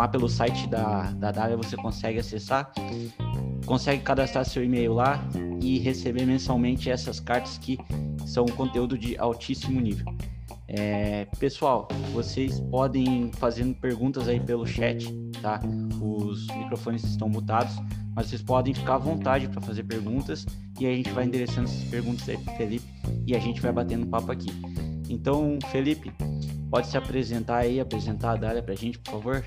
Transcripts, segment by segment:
lá pelo site da, da Dália você consegue acessar, consegue cadastrar seu e-mail lá e receber mensalmente essas cartas que são conteúdo de altíssimo nível. É, pessoal, vocês podem fazendo perguntas aí pelo chat, tá? Os microfones estão mutados, mas vocês podem ficar à vontade para fazer perguntas e a gente vai endereçando essas perguntas aí para Felipe e a gente vai batendo papo aqui. Então, Felipe, pode se apresentar aí, apresentar a Dália para a gente, por favor?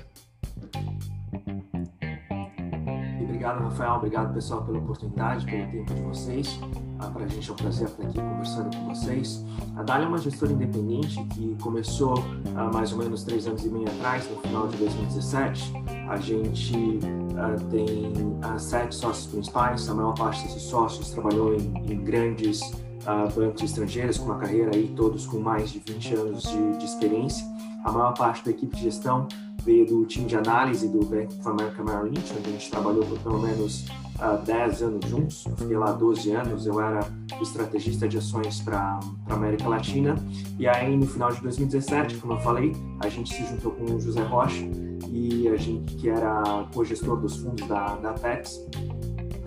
Obrigado, Rafael. Obrigado, pessoal, pela oportunidade, pelo tempo de vocês. Ah, Para a gente é um prazer estar aqui conversando com vocês. A Dália é uma gestora independente que começou há ah, mais ou menos três anos e meio atrás, no final de 2017. A gente ah, tem ah, sete sócios principais. A maior parte desses sócios trabalhou em, em grandes ah, bancos estrangeiros, com uma carreira aí, todos com mais de 20 anos de, de experiência. A maior parte da equipe de gestão veio do time de análise do Bank of America Merrill Lynch, onde a gente trabalhou por pelo menos uh, 10 anos juntos. Eu fiquei lá 12 anos, eu era estrategista de ações para a América Latina. E aí, no final de 2017, como eu falei, a gente se juntou com o José Rocha, e a gente, que era co-gestor dos fundos da, da Apex,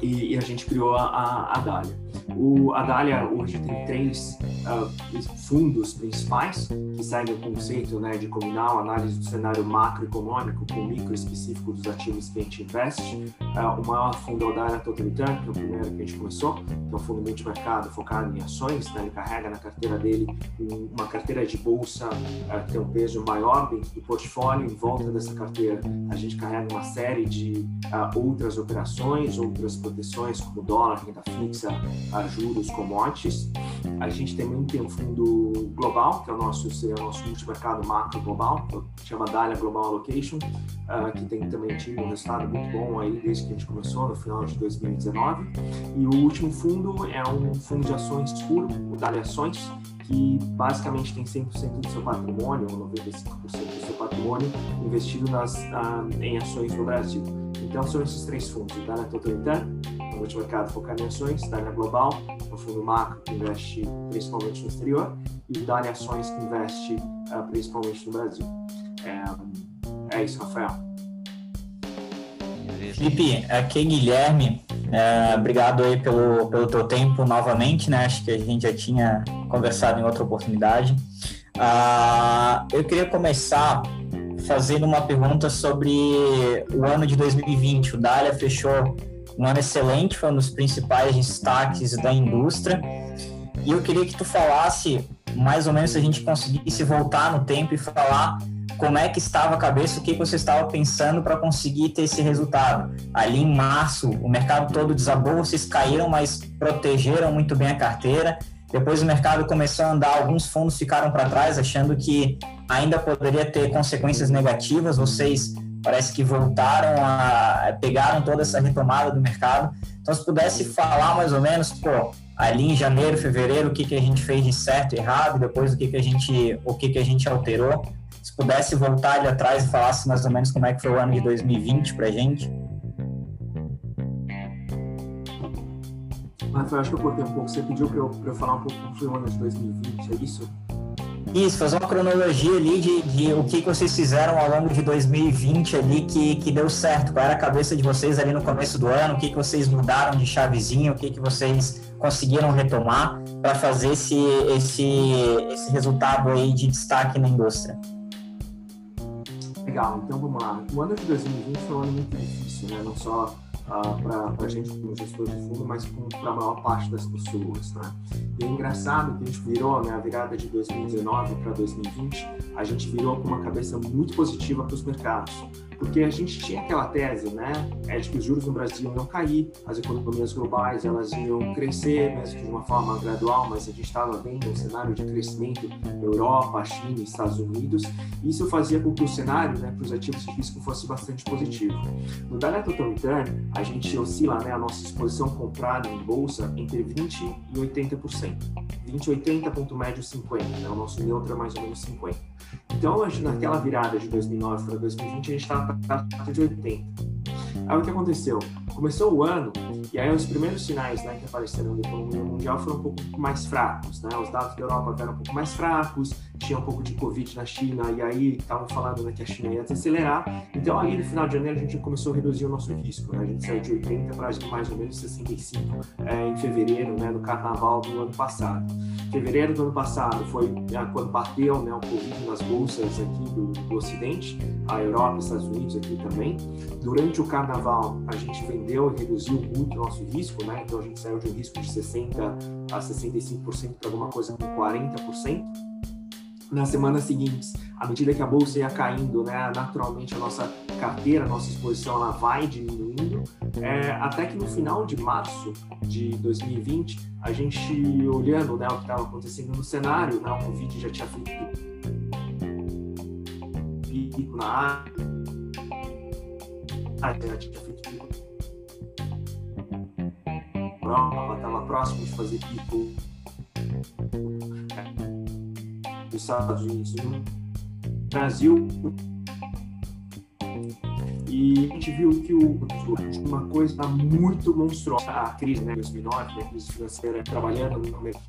e, e a gente criou a, a, a Dália. O, a Dália hoje tem três uh, fundos principais que seguem o conceito né, de combinar a análise do cenário macroeconômico com o micro específico dos ativos que a gente investe. Uh, o maior fundo é o Dália Total Return, que é o primeiro que a gente começou, que é um fundo multimercado focado em ações. Né, ele carrega na carteira dele uma carteira de bolsa uh, que tem um peso maior dentro do portfólio. Em volta dessa carteira, a gente carrega uma série de outras operações, outras proteções, como dólar, renda fixa, a juros, commodities. A gente também tem um fundo global, que é o nosso, é o nosso multimercado macro global, que chama Dália Global Allocation, uh, que tem também tido um resultado muito bom aí desde que a gente começou, no final de 2019. E o último fundo é um fundo de ações puro, o Dália Ações, que basicamente tem 100% do seu patrimônio, ou 95% do seu patrimônio, investido nas, uh, em ações no Brasil. Então são esses três fundos, o Dália Total Return, no multimercado focado em ações, Dália Global, um fundo macro que investe principalmente no exterior, e o Dália Ações que investe uh, principalmente no Brasil. É, é isso, Rafael. Felipe, aqui é Guilherme. É, obrigado aí pelo, pelo teu tempo novamente, né? Acho que a gente já tinha conversado em outra oportunidade. Ah, eu queria começar fazendo uma pergunta sobre o ano de 2020. O Dália fechou um ano excelente, foi um dos principais destaques da indústria. E eu queria que tu falasse, mais ou menos, se a gente conseguisse voltar no tempo e falar como é que estava a cabeça, o que você estava pensando para conseguir ter esse resultado. Ali em março, o mercado todo desabou, vocês caíram, mas protegeram muito bem a carteira. Depois o mercado começou a andar, alguns fundos ficaram para trás, achando que ainda poderia ter consequências negativas. Vocês parece que voltaram a pegaram toda essa retomada do mercado. Então, se pudesse falar mais ou menos, pô, ali em janeiro, fevereiro, o que, que a gente fez de certo e errado, depois o que, que a gente, o que, que a gente alterou. Se pudesse voltar ali atrás e falasse mais ou menos como é que foi o ano de 2020 para a gente. Rafael, acho que eu cortei um pouco. Você pediu para eu, eu falar um pouco como foi o ano de 2020, é isso? Isso, fazer uma cronologia ali de, de, o que, que vocês fizeram ao longo de 2020 ali que, que deu certo. Qual era a cabeça de vocês ali no começo do ano? O que, que vocês mudaram de chavezinha? O que, que vocês conseguiram retomar para fazer esse, esse, esse resultado aí de destaque na indústria? Legal, então vamos lá. O ano de 2020 foi um ano muito difícil, né? Não só uh, para a gente como gestor de fundo, mas para a maior parte das pessoas. Né? E é engraçado que a gente virou, né, a virada de 2019 para 2020, a gente virou com uma cabeça muito positiva para os mercados porque a gente tinha aquela tese, né, é de que os juros no Brasil iam cair, as economias globais elas iam crescer, que de uma forma gradual, mas a gente estava vendo um cenário de crescimento Europa, China, Estados Unidos. E isso fazia com que o cenário, né, para os ativos de risco fosse bastante positivo. No Data Total Return, a gente oscila, né, a nossa exposição comprada em bolsa entre 20 e 80%. 20, 80, ponto médio 50, né, o nosso neutro é mais ou menos 50. Então, naquela virada de 2009 para 2020, a gente estava perto de 80. Aí o que aconteceu? Começou o ano e aí os primeiros sinais né, que apareceram da economia mundial foram um pouco mais fracos. Né? Os dados da Europa eram um pouco mais fracos, tinha um pouco de Covid na China, e aí estavam falando né, que a China ia desacelerar. Então, aí no final de janeiro, a gente começou a reduzir o nosso risco. Né? A gente saiu de 80 para mais ou menos 65 é, em fevereiro, né, no carnaval do ano passado. Fevereiro do ano passado foi é, quando bateu né, o Covid nas bolsas aqui do, do Ocidente, a Europa, Estados Unidos aqui também. Durante o carnaval, a gente vendeu e reduziu muito o nosso risco, né? então a gente saiu de um risco de 60% a 65% para alguma coisa com 40% nas semanas seguintes, à medida que a bolsa ia caindo, né, naturalmente a nossa carteira, a nossa exposição, ela vai diminuindo, é, até que no final de março de 2020, a gente olhando né, o que estava acontecendo no cenário, né, o Covid já tinha feito pico na área, já tinha feito pico Europa, estava próximo de fazer pico dos Estados Unidos no Brasil. E a gente viu que o, uma coisa muito monstruosa, a crise né, 2009, né, a crise financeira, trabalhando no mercado.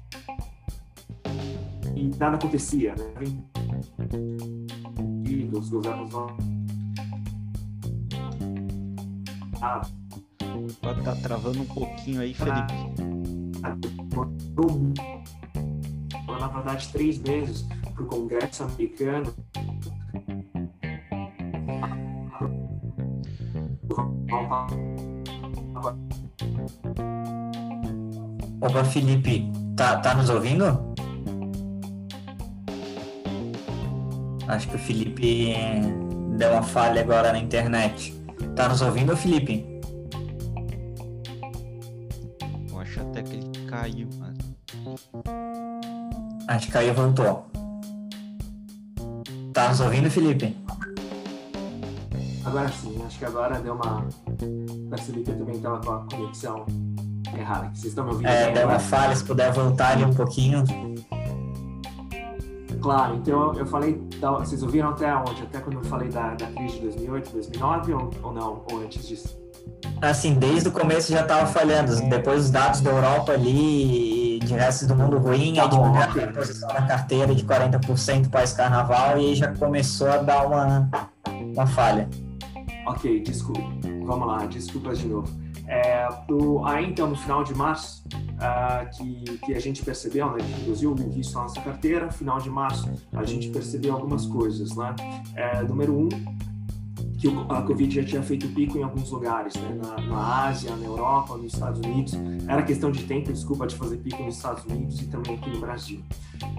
E nada acontecia, né? E os governos não. Ah, Pode estar tá travando um pouquinho aí, Felipe. Ah, na verdade, três meses para o Congresso americano. Opa, Felipe, tá, tá nos ouvindo? Acho que o Felipe deu uma falha agora na internet. Tá nos ouvindo, Felipe? Eu acho até que ele caiu. Mas... Acho que caiu e voltou. Tá nos ouvindo, Felipe? Agora sim, acho que agora deu uma. Percebi que eu também estava com a conexão errada. Vocês estão me ouvindo? É, deu uma falha, se puder voltar ali um pouquinho. Claro, então eu falei, vocês ouviram até onde? Até quando eu falei da, da crise de 2008, 2009 ou, ou não? Ou antes disso? Assim, desde o começo já estava falhando. Depois os dados da Europa ali de restos do mundo ruim, tá aí diminuiu a posição na carteira de 40% pós-carnaval e aí já começou a dar uma, uma falha. Ok, desculpa. Vamos lá, desculpas de novo. É, do, aí então, no final de março, uh, que, que a gente percebeu, né, que reduziu o risco na nossa carteira, final de março, a gente percebeu algumas coisas, né? É, número um, que a Covid já tinha feito pico em alguns lugares, né? na, na, Ásia, na Europa, nos Estados Unidos. Era questão de tempo, desculpa, de fazer pico nos Estados Unidos e também aqui no Brasil.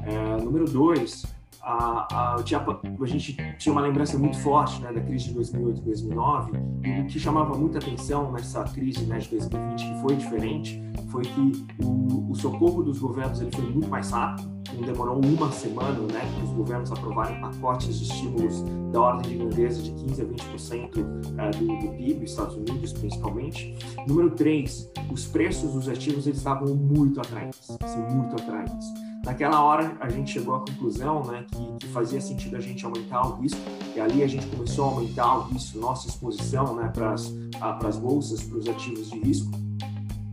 É, número dois, a, a, tinha, a, gente tinha uma lembrança muito forte né, da crise de 2008 e 2009 e o que chamava muita atenção nessa crise né, de 2020 que foi diferente foi que o, o socorro dos governos ele foi muito mais rápido não demorou uma semana né, para os governos aprovarem pacotes de estímulos da ordem de grandeza de 15% a 20% é, do, do PIB, Estados Unidos principalmente. Número 3, os preços dos ativos eles estavam muito atraentes, assim, muito atraentes. Naquela hora, a gente chegou à conclusão né, que, que, fazia sentido a gente aumentar o risco, e ali a gente começou a aumentar o risco, nossa exposição né, para as bolsas, para os ativos de risco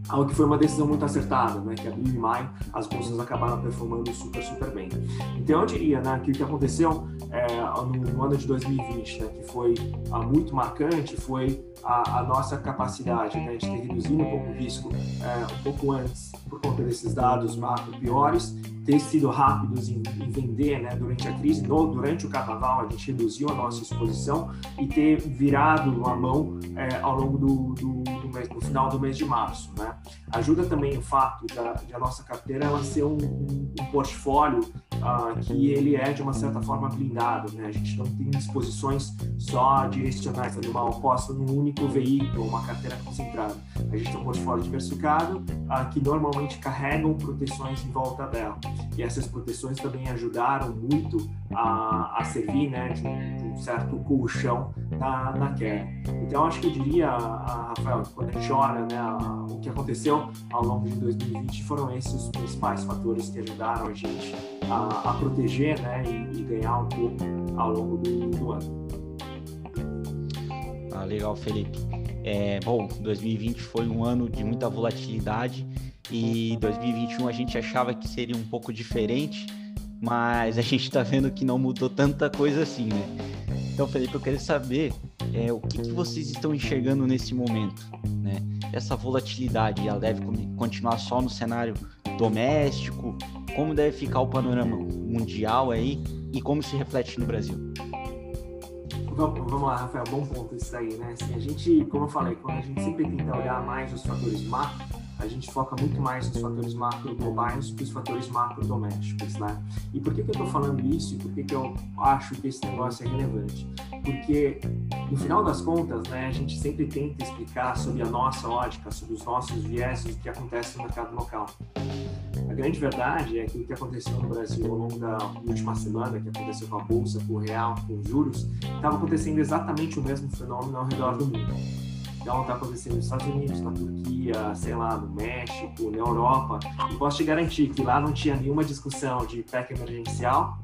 algo que foi uma decisão muito acertada, né? Que abril e maio as bolsas acabaram performando super, super bem. Então eu diria, né, que o que aconteceu é, no, no, ano de 2020, né, que foi ah, muito marcante, foi a, a, nossa capacidade né, de ter reduzido um pouco o risco é, um pouco antes, por conta desses dados macro piores, ter sido rápidos em, em vender né, durante a crise, no, durante o carnaval a gente reduziu a nossa exposição e ter virado a mão é, ao longo do, do, no final do mês de março. Né? Ajuda também o fato da, a nossa carteira ela ser um, um, portfólio uh, que ele é de uma certa forma blindado. Né? A gente não tem exposições só direcionais, de uma aposta num único veículo, uma carteira concentrada. A gente tem um portfólio diversificado uh, que normalmente carregam proteções em volta dela. E essas proteções também ajudaram muito a, a servir né, de, um, certo colchão na, na queda. Então, acho que eu diria, a, Rafael, quando a gente olha né, a, o que aconteceu ao longo de 2020, foram esses os principais fatores que ajudaram a gente a, a proteger né, e, e, ganhar um pouco ao longo do, do ano. Ah, legal, Felipe. É, bom, 2020 foi um ano de muita volatilidade e 2021 a gente achava que seria um pouco diferente, mas a gente está vendo que não mudou tanta coisa assim, né? Então, Felipe, eu queria saber é, o que, que, vocês estão enxergando nesse momento, né? Essa volatilidade, ela deve continuar só no cenário doméstico? Como deve ficar o panorama mundial aí e como se reflete no Brasil? Vamos, lá, Rafael, bom ponto isso aí, né? Assim, a gente, como eu falei, quando a gente sempre tenta olhar mais os fatores macro, a gente foca muito mais nos fatores macro globais que os fatores macro domésticos, né? E por que, que eu estou falando isso e por que, que eu acho que esse negócio é relevante? Porque, no final das contas, né, a gente sempre tenta explicar sobre a nossa ótica, sobre os nossos vieses, o que acontece no mercado local. A grande verdade é que o que aconteceu no Brasil ao longo da última semana, que aconteceu com a Bolsa, com o Real, com os juros, estava acontecendo exatamente o mesmo fenômeno ao redor do mundo. Então está acontecendo nos Estados Unidos, na Turquia, sei lá, no México, na Europa. E posso te garantir que lá não tinha nenhuma discussão de PEC emergencial,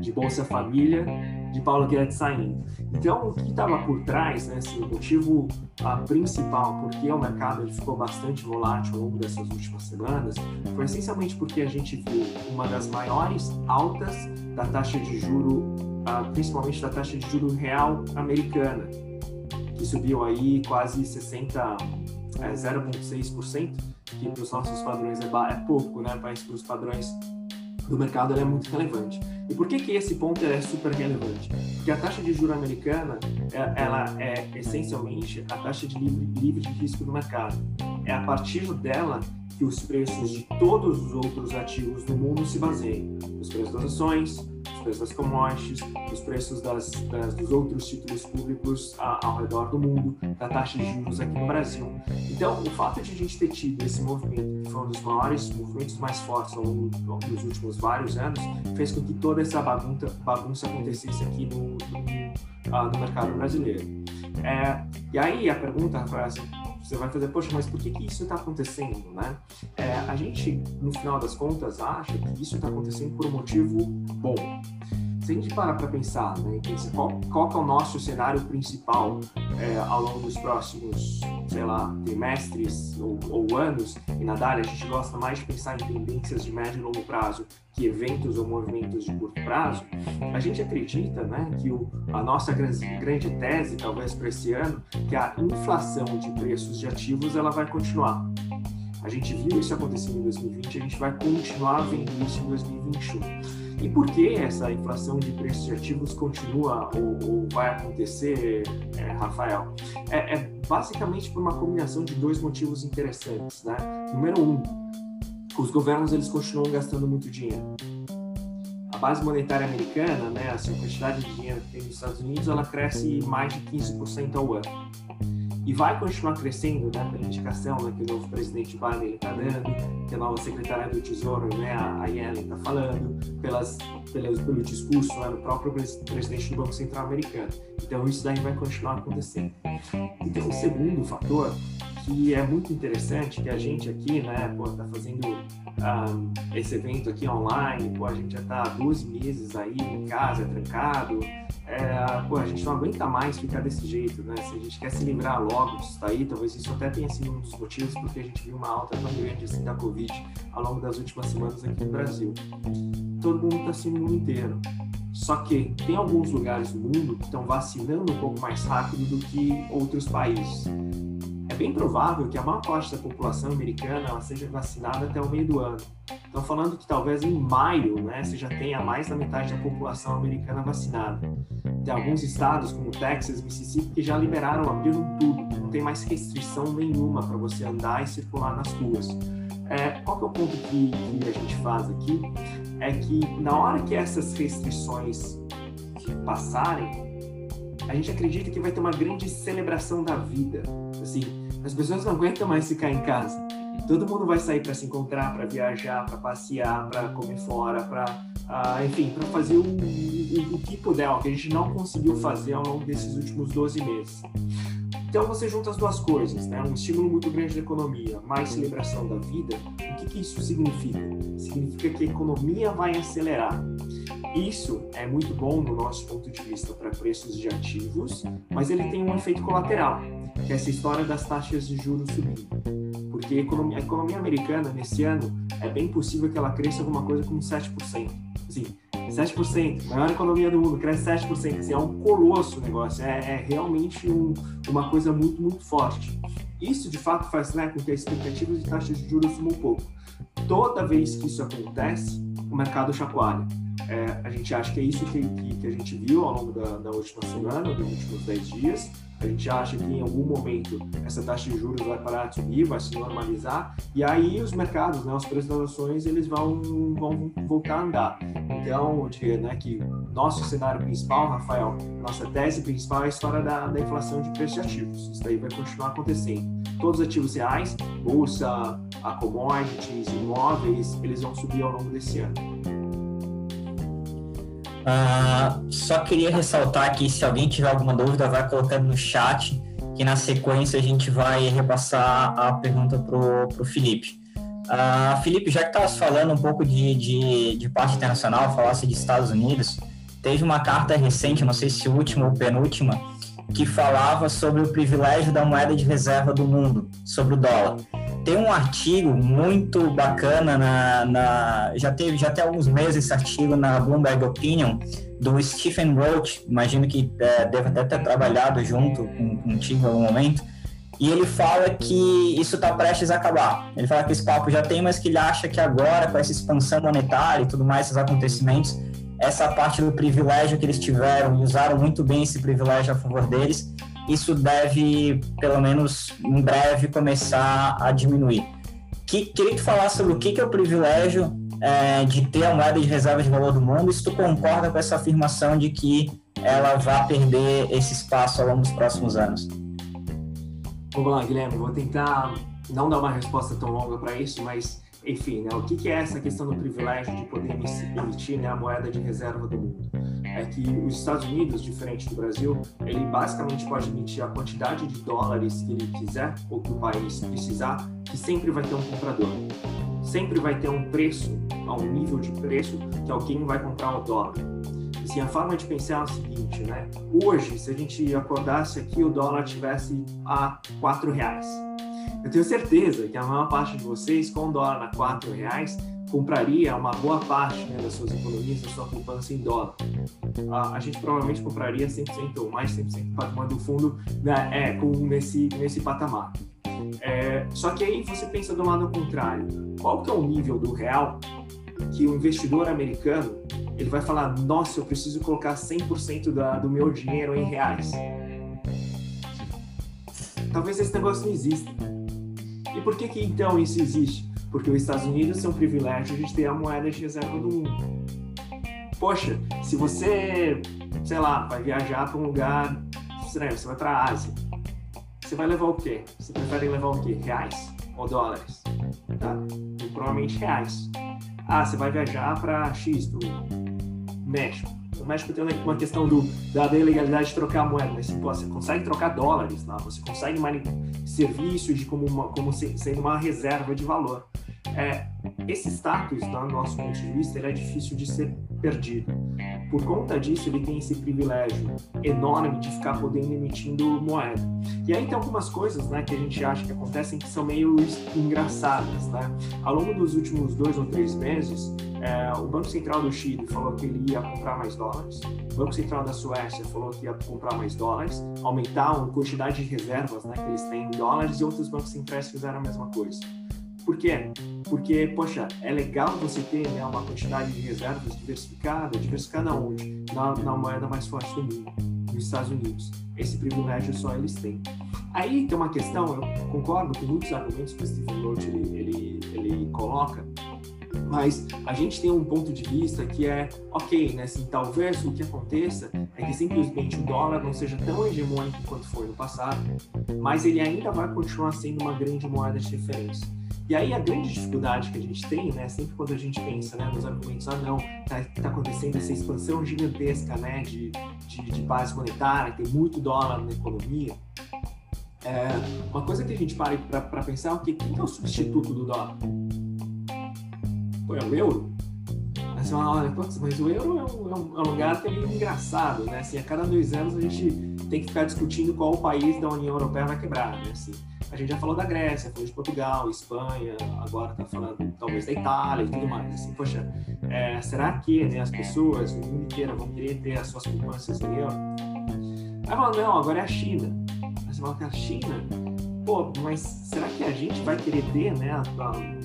de Bolsa Família, de Paulo Guedes saindo. Então, o que estava por trás, né, assim, o motivo a principal porque o mercado ele ficou bastante volátil ao longo dessas últimas semanas, foi essencialmente porque a gente viu uma das maiores altas da taxa de juro, ah, principalmente da taxa de juro real americana, que subiu aí quase 60, é, 0,6%, que para os nossos padrões é, é pouco, né? Mas para os padrões do mercado ela é muito relevante. E por que que esse ponto é super relevante? Porque a taxa de juro americana, é, ela é essencialmente a taxa de livre, livre de risco do mercado. É a partir dela que os preços de todos os outros ativos do mundo se baseiam. Os preços das ações, preços das commodities, os preços das, das, dos outros títulos públicos a, ao redor do mundo, da taxa de juros aqui no Brasil. Então, o fato de a gente ter tido esse movimento, que foi um dos maiores movimentos mais fortes ao longo dos últimos vários anos, fez com que toda essa bagunça, bagunça acontecesse aqui no, no, uh, no mercado brasileiro. É, e aí a pergunta, Rafael, assim, você vai fazer, poxa, mas por que, que isso está acontecendo, né? É, a gente, no final das contas, acha que isso está acontecendo por um motivo bom. Se a gente parar para pensar, né, qual, qual é o nosso cenário principal é, ao longo dos próximos, sei lá, trimestres ou, ou anos, e na DARE a gente gosta mais de pensar em tendências de médio e longo prazo que eventos ou movimentos de curto prazo, a gente acredita né, que o, a nossa grande, grande tese, talvez para esse ano, que a inflação de preços de ativos ela vai continuar. A gente viu isso acontecendo em 2020, a gente vai continuar vendo isso em 2021. E por que essa inflação de preços de ativos continua ou, ou vai acontecer, é, Rafael? É, é, basicamente por uma combinação de dois motivos interessantes. Né? Número um, os governos eles continuam gastando muito dinheiro. A base monetária americana, né, a quantidade de dinheiro que tem nos Estados Unidos, ela cresce mais de 15% ao ano. E vai continuar crescendo, né, pela indicação né, que o novo presidente Biden está dando, que a nova secretária do Tesouro, né, a Yellen, está falando, pelas, pelas, pelo discurso né, do próprio presidente do Banco Central americano. Então, isso daí vai continuar acontecendo. E tem um segundo fator que é muito interessante que a gente aqui, né, pô, tá fazendo um, esse evento aqui online, pô, a gente já tá há 12 meses aí em casa, trancado, é, pô, a gente não aguenta mais ficar desse jeito, né, se a gente quer se livrar logo disso daí, talvez isso até tenha sido um dos motivos porque a gente viu uma alta tão grande assim da Covid ao longo das últimas semanas aqui no Brasil. Todo mundo está assim no mundo inteiro. Só que tem alguns lugares do mundo que estão vacinando um pouco mais rápido do que outros países é bem provável que a maior parte da população americana seja vacinada até o meio do ano. Estão falando que talvez em maio né, você já tenha mais da metade da população americana vacinada. Tem alguns estados, como Texas, Mississippi, que já liberaram, abriram tudo. Não tem mais restrição nenhuma para você andar e circular nas ruas. É, qual que é o ponto que, que a gente faz aqui? É que na hora que essas restrições passarem, a gente acredita que vai ter uma grande celebração da vida. Assim, as pessoas não aguentam mais ficar em casa. Todo mundo vai sair para se encontrar, para viajar, para passear, para comer fora, para, uh, enfim, para fazer o, o, o que puder, o que a gente não conseguiu fazer ao longo desses últimos 12 meses. Então você junta as duas coisas, né? Um estímulo muito grande da economia, mais celebração da vida. O que, que isso significa? Significa que a economia vai acelerar. Isso é muito bom no nosso ponto de vista para preços de ativos, mas ele tem um efeito colateral, que é essa história das taxas de juros subindo. Porque a economia, a economia americana, nesse ano, é bem possível que ela cresça alguma coisa como 7%. Assim, 7%, maior economia do mundo, cresce 7%. Assim, é um colosso o negócio, é, é realmente um, uma coisa muito, muito forte. Isso, de fato, faz né, com que a expectativa de taxa de juros suba um pouco. Toda vez que isso acontece, o mercado chacoalha. É, a gente acha que é isso que, que, que a gente viu ao longo da, da, última semana, dos últimos 10 dias. A gente acha que em algum momento essa taxa de juros vai parar de subir, vai se normalizar, e aí os mercados, né, os preços das ações, eles vão, vão voltar a andar. Então, eu diria né, que nosso cenário principal, Rafael, nossa tese principal é a história da, da inflação de preços de ativos. Isso daí vai continuar acontecendo. Todos os ativos reais, bolsa, commodities, imóveis, eles vão subir ao longo desse ano. Uh, só queria ressaltar aqui, se alguém tiver alguma dúvida, vai colocando no chat, que na sequência a gente vai repassar a pergunta pro, pro Felipe. Uh, Felipe, já que estavas falando um pouco de, de, de parte internacional, falasse de Estados Unidos, teve uma carta recente, não sei se última ou penúltima, que falava sobre o privilégio da moeda de reserva do mundo, sobre o dólar tem um artigo muito bacana na, na, já teve já tem alguns meses esse artigo na Bloomberg Opinion do Stephen Roach, imagino que é, deve até ter trabalhado junto com, contigo em algum momento, e ele fala que isso está prestes a acabar. Ele fala que esse papo já tem, mas que ele acha que agora, com essa expansão monetária e tudo mais, esses acontecimentos, essa parte do privilégio que eles tiveram e usaram muito bem esse privilégio a favor deles, isso deve, pelo menos em breve, começar a diminuir. Que, queria que tu falasse sobre o que, que é o privilégio é, de ter a moeda de reserva de valor do mundo se tu concorda com essa afirmação de que ela vai perder esse espaço ao longo dos próximos anos. Vamos lá, Guilherme, vou tentar não dar uma resposta tão longa para isso, mas enfim, né, o que, que, é essa questão do privilégio de poder emitir né, a moeda de reserva do mundo? É que os Estados Unidos, diferente do Brasil, ele basicamente pode emitir a quantidade de dólares que ele quiser ou que o país precisar, que sempre vai ter um comprador. Sempre vai ter um preço, um nível de preço que alguém vai comprar o dólar. Assim, a forma de pensar é o seguinte, né? Hoje, se a gente acordasse aqui, o dólar tivesse a quatro reais eu tenho certeza que a maior parte de vocês, com o dólar a quatro reais, compraria uma boa parte né, das suas economias, da sua poupança em dólar. A, a gente provavelmente compraria 100% ou mais 100% do patrimônio do fundo né, é, com, nesse, nesse patamar. É, só que aí você pensa do lado contrário. Qual que é o nível do real que o investidor americano ele vai falar, nossa, eu preciso colocar 100% da, do meu dinheiro em reais? Talvez esse negócio não exista. E por que que então isso existe? Porque os Estados Unidos são um privilégio de ter a moeda de reserva do mundo. Poxa, se você, sei lá, vai viajar para um lugar estranho, você vai para a Ásia, você vai levar o quê? Você prefere levar o quê? Reais ou dólares? Tá? Provavelmente reais. Ah, você vai viajar para X, do México. México tem uma questão do, da ilegalidade de trocar moeda, mas pô, você consegue trocar dólares lá, você consegue serviços como, uma, como sendo uma reserva de valor. É, esse status, do nosso ponto de vista, ele é difícil de ser perdido. Por conta disso, ele tem esse privilégio enorme de ficar podendo emitindo moeda. E aí tem algumas coisas né, que a gente acha que acontecem que são meio engraçadas. Né? Ao longo dos últimos dois ou três meses, é, o Banco Central do Chile falou que ele ia comprar mais dólares, o Banco Central da Suécia falou que ia comprar mais dólares, aumentar a quantidade de reservas né, que eles têm em dólares, e outros bancos centrais fizeram a mesma coisa. Por quê? Porque, poxa, é legal você ter né, uma quantidade de reservas diversificada, diversificada onde? Na, na moeda mais forte do mundo, nos Estados Unidos. Esse privilégio só eles têm. Aí tem uma questão, eu concordo com muitos argumentos que o Stephen Roach ele, ele, ele coloca, mas a gente tem um ponto de vista que é, ok, né, assim, talvez o que aconteça é que simplesmente o dólar não seja tão hegemônico quanto foi no passado, mas ele ainda vai continuar sendo uma grande moeda de referência. E aí a grande dificuldade que a gente tem, né, sempre quando a gente pensa né, nos argumentos, ah não, está tá acontecendo essa expansão gigantesca né, de, de, de base monetária, tem muito dólar na economia, é, uma coisa que a gente para para pensar é o que, que é o substituto do dólar? É o euro? Aí você fala, olha, mas o euro é um, é um, é lugar que é meio engraçado, né? Assim, a cada dois anos a gente tem que ficar discutindo qual país da União Europeia vai quebrar, né? Assim, a gente já falou da Grécia, falou de Portugal, Espanha, agora está falando talvez da Itália e tudo mais. Assim, poxa, é, será que né, as pessoas no mundo inteiro vão querer ter as suas poupanças em euro? Aí fala, não, agora é a China. Aí você fala que a China, pô, mas será que a gente vai querer ter, né,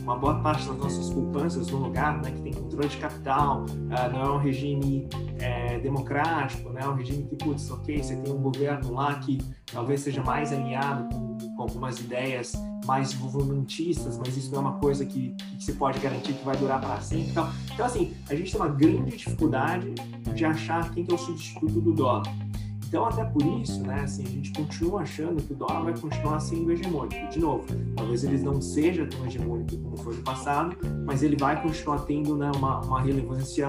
uma boa parte das nossas poupanças num lugar, né, que tem controle de capital, uh, não é um regime é, democrático, né, é um regime que, putz, ok, você tem um governo lá que talvez seja mais alinhado com, com algumas ideias mais desenvolvimentistas, mas isso não é uma coisa que, que você pode garantir que vai durar para sempre. Então, assim, a gente tem uma grande dificuldade de achar quem que é o substituto do dólar. Então, até por isso, né, assim, a gente continua achando que o dólar vai continuar sendo hegemônico. De novo, talvez ele não seja tão hegemônico como foi no passado, mas ele vai continuar tendo né, uma, uma relevância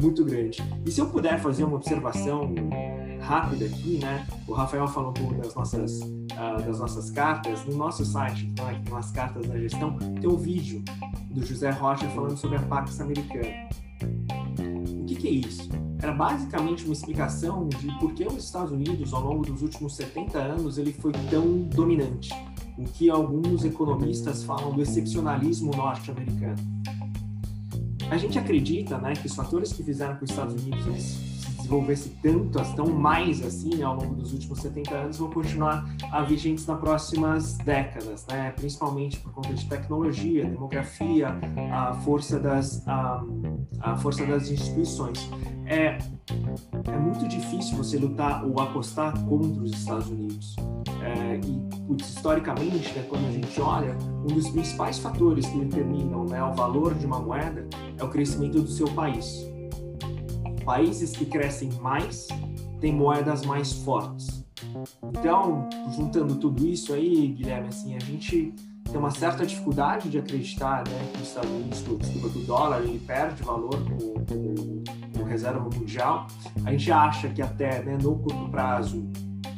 muito grande. E se eu puder fazer uma observação rápida aqui, né, o Rafael falou um pouco das nossas, uh, das nossas cartas, no nosso site, então, aqui nas cartas da gestão, tem um vídeo do José Rocha falando sobre a Pax Americana. O que, que é isso? era basicamente uma explicação de por que os Estados Unidos, ao longo dos últimos 70 anos, ele foi tão dominante, o que alguns economistas falam do excepcionalismo norte-americano. A gente acredita né, que os fatores que fizeram que os Estados Unidos desenvolvesse tanto, tão mais assim ao longo dos últimos 70 anos, vão continuar a vigentes nas próximas décadas, né? principalmente por conta de tecnologia, demografia, a força das, a, a força das instituições. É, é muito difícil você lutar ou apostar contra os Estados Unidos. É, e, historicamente, né, quando a gente olha, um dos principais fatores que determinam né, o valor de uma moeda é o crescimento do seu país países que crescem mais têm moedas mais fortes. Então, juntando tudo isso aí, Guilherme, assim, a gente tem uma certa dificuldade de acreditar né, que os Estados Unidos, desculpa, que o dólar ele perde valor como, como reserva mundial. A gente acha que até né, no curto prazo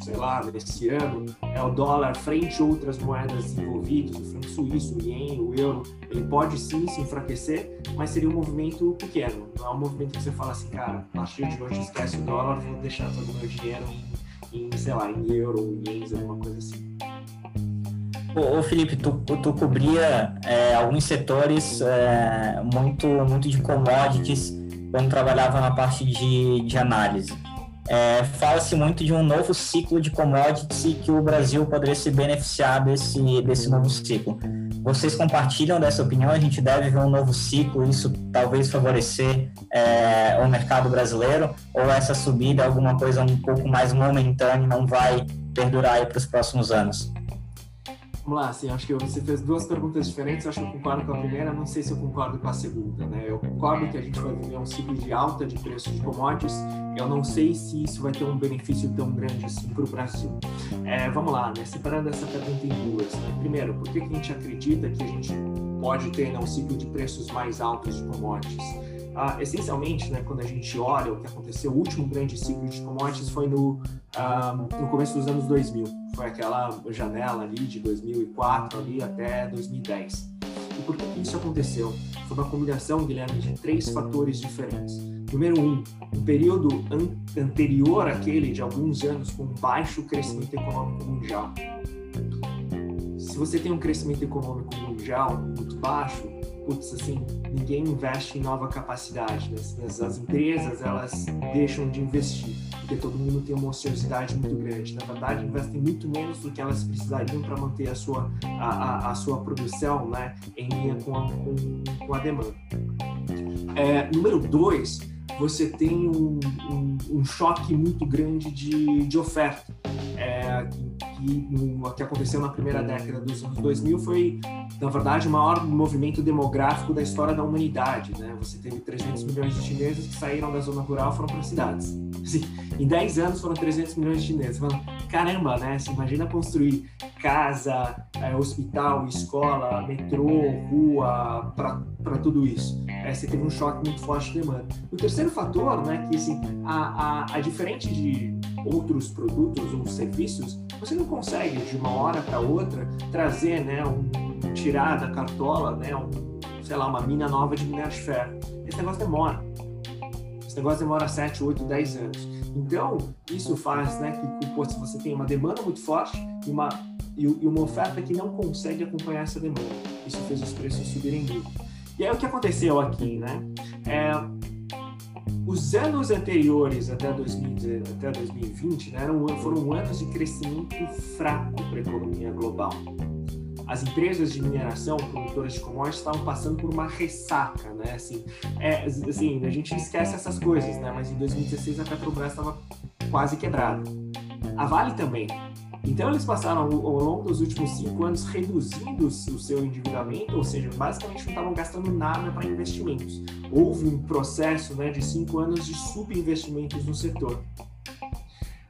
sei lá, nesse ano, é o dólar frente a outras moedas desenvolvidas, o franco suíço, o ien, o euro, ele pode sim se enfraquecer, mas seria um movimento pequeno. Não é um movimento que você fala assim, cara, a partir de hoje esquece o dólar, vou deixar todo o meu dinheiro em, sei lá, em euro, em ienes, alguma coisa assim. Ô, Felipe, tu, tu cobria é, alguns setores é, muito, muito de commodities quando trabalhava na parte de, de análise. É, Fala-se muito de um novo ciclo de commodities e que o Brasil poderia se beneficiar desse, desse novo ciclo. Vocês compartilham dessa opinião? A gente deve ver um novo ciclo, isso talvez favorecer é, o mercado brasileiro? Ou essa subida é alguma coisa um pouco mais momentânea não vai perdurar para os próximos anos? Vamos lá, assim, acho que você fez duas perguntas diferentes, acho que eu concordo com a primeira, não sei se eu concordo com a segunda, né? Eu concordo que a gente vai viver um ciclo de alta de preços de commodities, eu não sei se isso vai ter um benefício tão grande assim para o Brasil. É, vamos lá, né? Separando essa pergunta em duas. Né? Primeiro, por que, que a gente acredita que a gente pode ter né, um ciclo de preços mais altos de commodities? Ah, essencialmente, né, quando a gente olha o que aconteceu, o último grande ciclo de commodities foi no, ah, no começo dos anos 2000. Foi aquela janela ali de 2004 ali até 2010. E por que isso aconteceu? Foi uma combinação, Guilherme, de três fatores diferentes. Número um, um período an anterior àquele de alguns anos com baixo crescimento econômico mundial. Se você tem um crescimento econômico mundial muito baixo, putz, assim, ninguém investe em nova capacidade, né? as, as, empresas, elas deixam de investir, porque todo mundo tem uma ociosidade muito grande. Na verdade, investem muito menos do que elas precisariam para manter a sua, a, a, a, sua produção né, em linha com a, com, com a demanda. É, número dois, você tem um, um, um, choque muito grande de, de oferta. É, que, que aconteceu na primeira década dos anos 2000 foi na verdade, o maior movimento demográfico da história da humanidade. Né? Você teve 300 milhões de chineses que saíram da zona rural e foram para cidades. Assim, em 10 anos foram 300 milhões de chineses. Falando, caramba, né? Você imagina construir casa, é, hospital, escola, metrô, rua, para tudo isso. É, você teve um choque muito forte de demanda. O terceiro fator, né, que assim, a, a, a diferente de outros produtos ou serviços, você não consegue de uma hora para outra trazer, né, um, tirar da cartola, né, um, sei lá, uma mina nova de minério de ferro. Esse negócio demora. Esse negócio demora 7, 8, 10 anos. Então, isso faz né, que pô, se você tem uma demanda muito forte e uma e, e uma oferta que não consegue acompanhar essa demanda. Isso fez os preços subirem muito. E aí o que aconteceu aqui, né? É, os anos anteriores até, 2000, até 2020 né, eram, foram anos de crescimento fraco para a economia global. As empresas de mineração, produtoras de commodities, estavam passando por uma ressaca, né? Assim, é, assim, a gente esquece essas coisas, né? Mas em 2016 a Petrobras estava quase quebrada. A Vale também. Então, eles passaram ao longo dos últimos cinco anos reduzindo o seu endividamento, ou seja, basicamente não estavam gastando nada para investimentos. Houve um processo né, de cinco anos de subinvestimentos no setor.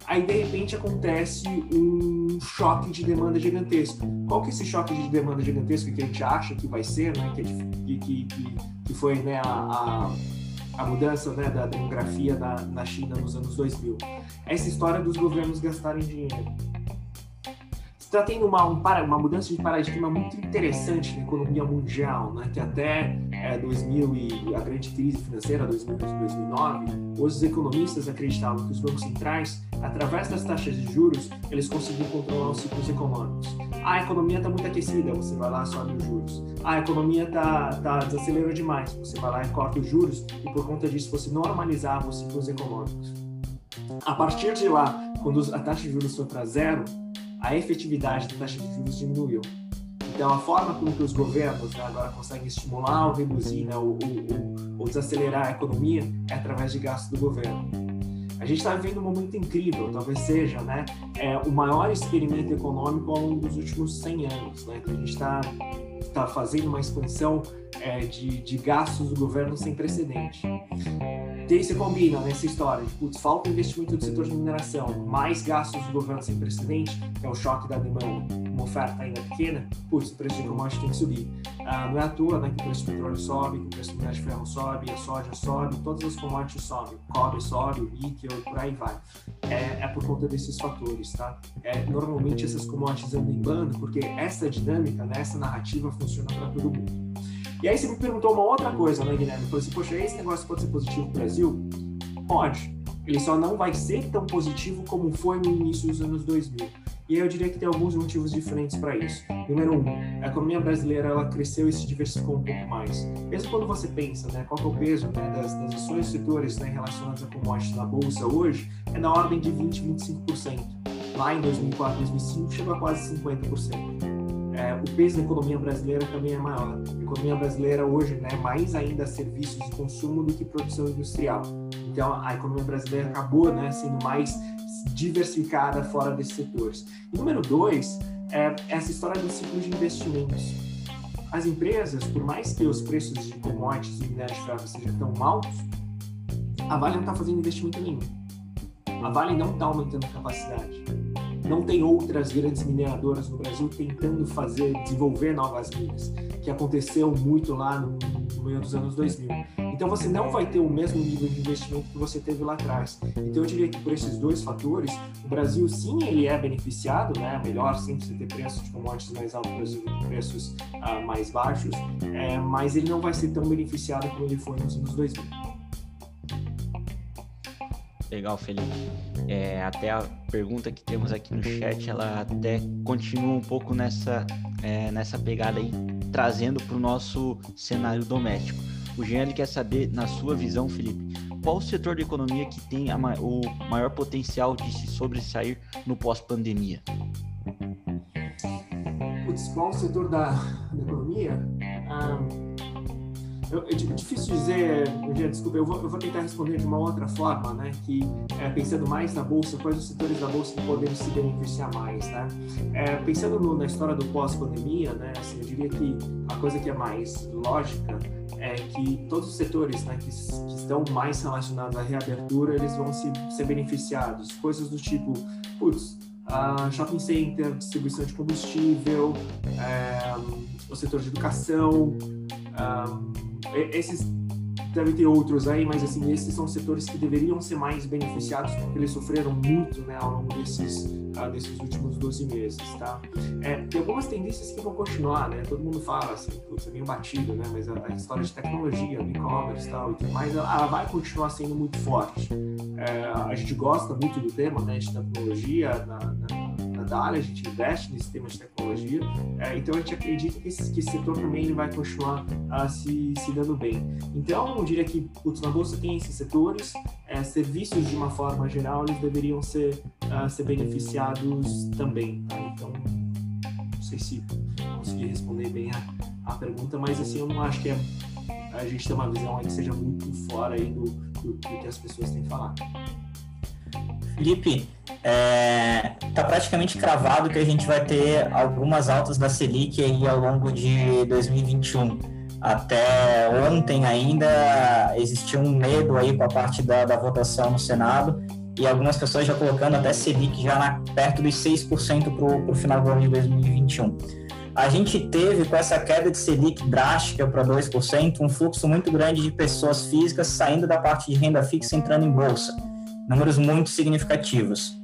Aí, de repente, acontece um choque de demanda gigantesco. Qual que é esse choque de demanda gigantesco que a gente acha que vai ser, né? Que, que, que, que foi né, a, a, a mudança né, da demografia na, na China nos anos 2000? Essa história dos governos gastarem dinheiro está tendo uma, um, uma mudança de paradigma muito interessante na economia mundial, né? que até é, 2000 e a grande crise financeira, 2000 2009, os economistas acreditavam que os bancos centrais, através das taxas de juros, eles conseguiam controlar os ciclos econômicos. Ah, a economia está muito aquecida, você vai lá e sobe os juros. Ah, a economia está tá desacelerando demais, você vai lá e corta os juros e por conta disso você normalizava os ciclos econômicos. A partir de lá, quando a taxa de juros foi para zero, a efetividade da taxa de juros diminuiu. Então, a forma como que os governos né, agora conseguem estimular ou reduzir né, ou, ou, ou, desacelerar a economia é através de gastos do governo. A gente está vivendo um momento incrível, talvez seja né, é, o maior experimento econômico ao longo dos últimos 100 anos. Né, que a gente está tá fazendo uma expansão é, de, de gastos do governo sem precedente. E aí você combina nessa história de putz, falta investimento do setor de mineração, mais gastos do governo sem precedente, que é o choque da demanda, uma oferta ainda pequena, putz, o preço de commodity tem que subir. Ah, não é à toa né, que o preço do petróleo sobe, que o preço do minério de ferro sobe, a soja sobe, todas as commodities sobem, o cobre sobe, o níquel, por aí vai. É, é por conta desses fatores, tá? É, normalmente essas commodities andam em bando porque essa dinâmica, né, essa narrativa funciona para todo mundo. E aí você me perguntou uma outra coisa, né, Guilherme? Falou assim, poxa, esse negócio pode ser positivo para o Brasil? Pode. Ele só não vai ser tão positivo como foi no início dos anos 2000. E eu diria que tem alguns motivos diferentes para isso. Número um, a economia brasileira ela cresceu e se diversificou um pouco mais. Mesmo quando você pensa, né, qual é o peso né, das, das ações setores né, relacionados a commodities na bolsa hoje, é na ordem de 20, 25%. Lá em 2004, 2005 chegou a quase 50% é, o peso da economia brasileira também é maior. A economia brasileira hoje é né, mais ainda serviços de consumo do que produção industrial. Então, a economia brasileira acabou né, sendo mais diversificada fora desses setores. E número dois, é essa história do ciclo de investimentos. As empresas, por mais que os preços de commodities e minérios de ferro sejam tão altos, a Vale não está fazendo investimento nenhum. A Vale não está aumentando capacidade não tem outras grandes mineradoras no Brasil tentando fazer, desenvolver novas minas, que aconteceu muito lá no, no meio dos anos 2000. Então você não vai ter o mesmo nível de investimento que você teve lá atrás. Então eu diria que por esses dois fatores, o Brasil sim ele é beneficiado, né? Melhor sempre você ter preços de commodities mais altos que preços uh, mais baixos, é, mas ele não vai ser tão beneficiado como ele foi nos anos 2000. Legal, Felipe. É, até a pergunta que temos aqui no chat, ela até continua um pouco nessa, é, nessa pegada aí, trazendo para o nosso cenário doméstico. O Jean quer saber, na sua visão, Felipe, qual o setor da economia que tem a, o maior potencial de se sobressair no pós-pandemia? Putz, qual o setor da, da economia? Ah, eu, é difícil dizer, Eugênio, desculpa, eu vou, eu vou, tentar responder de uma outra forma, né? Que é, pensando mais na bolsa, quais os setores da bolsa que podem se beneficiar mais, né? É, pensando no, na história do pós-pandemia, né? Assim, eu diria que a coisa que é mais lógica é que todos os setores, né, que, que estão mais relacionados à reabertura, eles vão se, ser beneficiados. Coisas do tipo, putz, uh, shopping center, distribuição de combustível, é, o setor de educação. Um, esses devem ter outros aí, mas assim, esses são setores que deveriam ser mais beneficiados porque eles sofreram muito né, ao longo desses, uh, desses últimos 12 meses, tá? É, tem algumas tendências que vão continuar, né? Todo mundo fala, assim, putz, é meio batido, né? Mas a, a história de tecnologia, e-commerce e tal, e tudo mais, ela, ela, vai continuar sendo muito forte. É, a gente gosta muito do tema, né, de tecnologia na, na, na Dália, a gente investe nesse tema de tecnologia, é, então a gente acredita que esse, que esse setor também ele vai continuar uh, se, se dando bem. Então, eu diria que putz, na Bolsa tem esses setores, é, serviços de uma forma geral, eles deveriam ser, uh, ser beneficiados também. Tá? Então, não sei se consegui responder bem a, a pergunta, mas assim, eu não acho que é, a gente tem uma visão aí que seja muito fora aí do, do, do que as pessoas têm falado. Felipe, é, tá praticamente cravado que a gente vai ter algumas altas da Selic aí ao longo de 2021. Até ontem ainda existia um medo aí com a parte da, da votação no Senado e algumas pessoas já colocando até Selic já na, perto dos 6% para o final do ano de 2021. A gente teve, com essa queda de Selic drástica para 2%, um fluxo muito grande de pessoas físicas saindo da parte de renda fixa entrando em bolsa. Números muito significativos.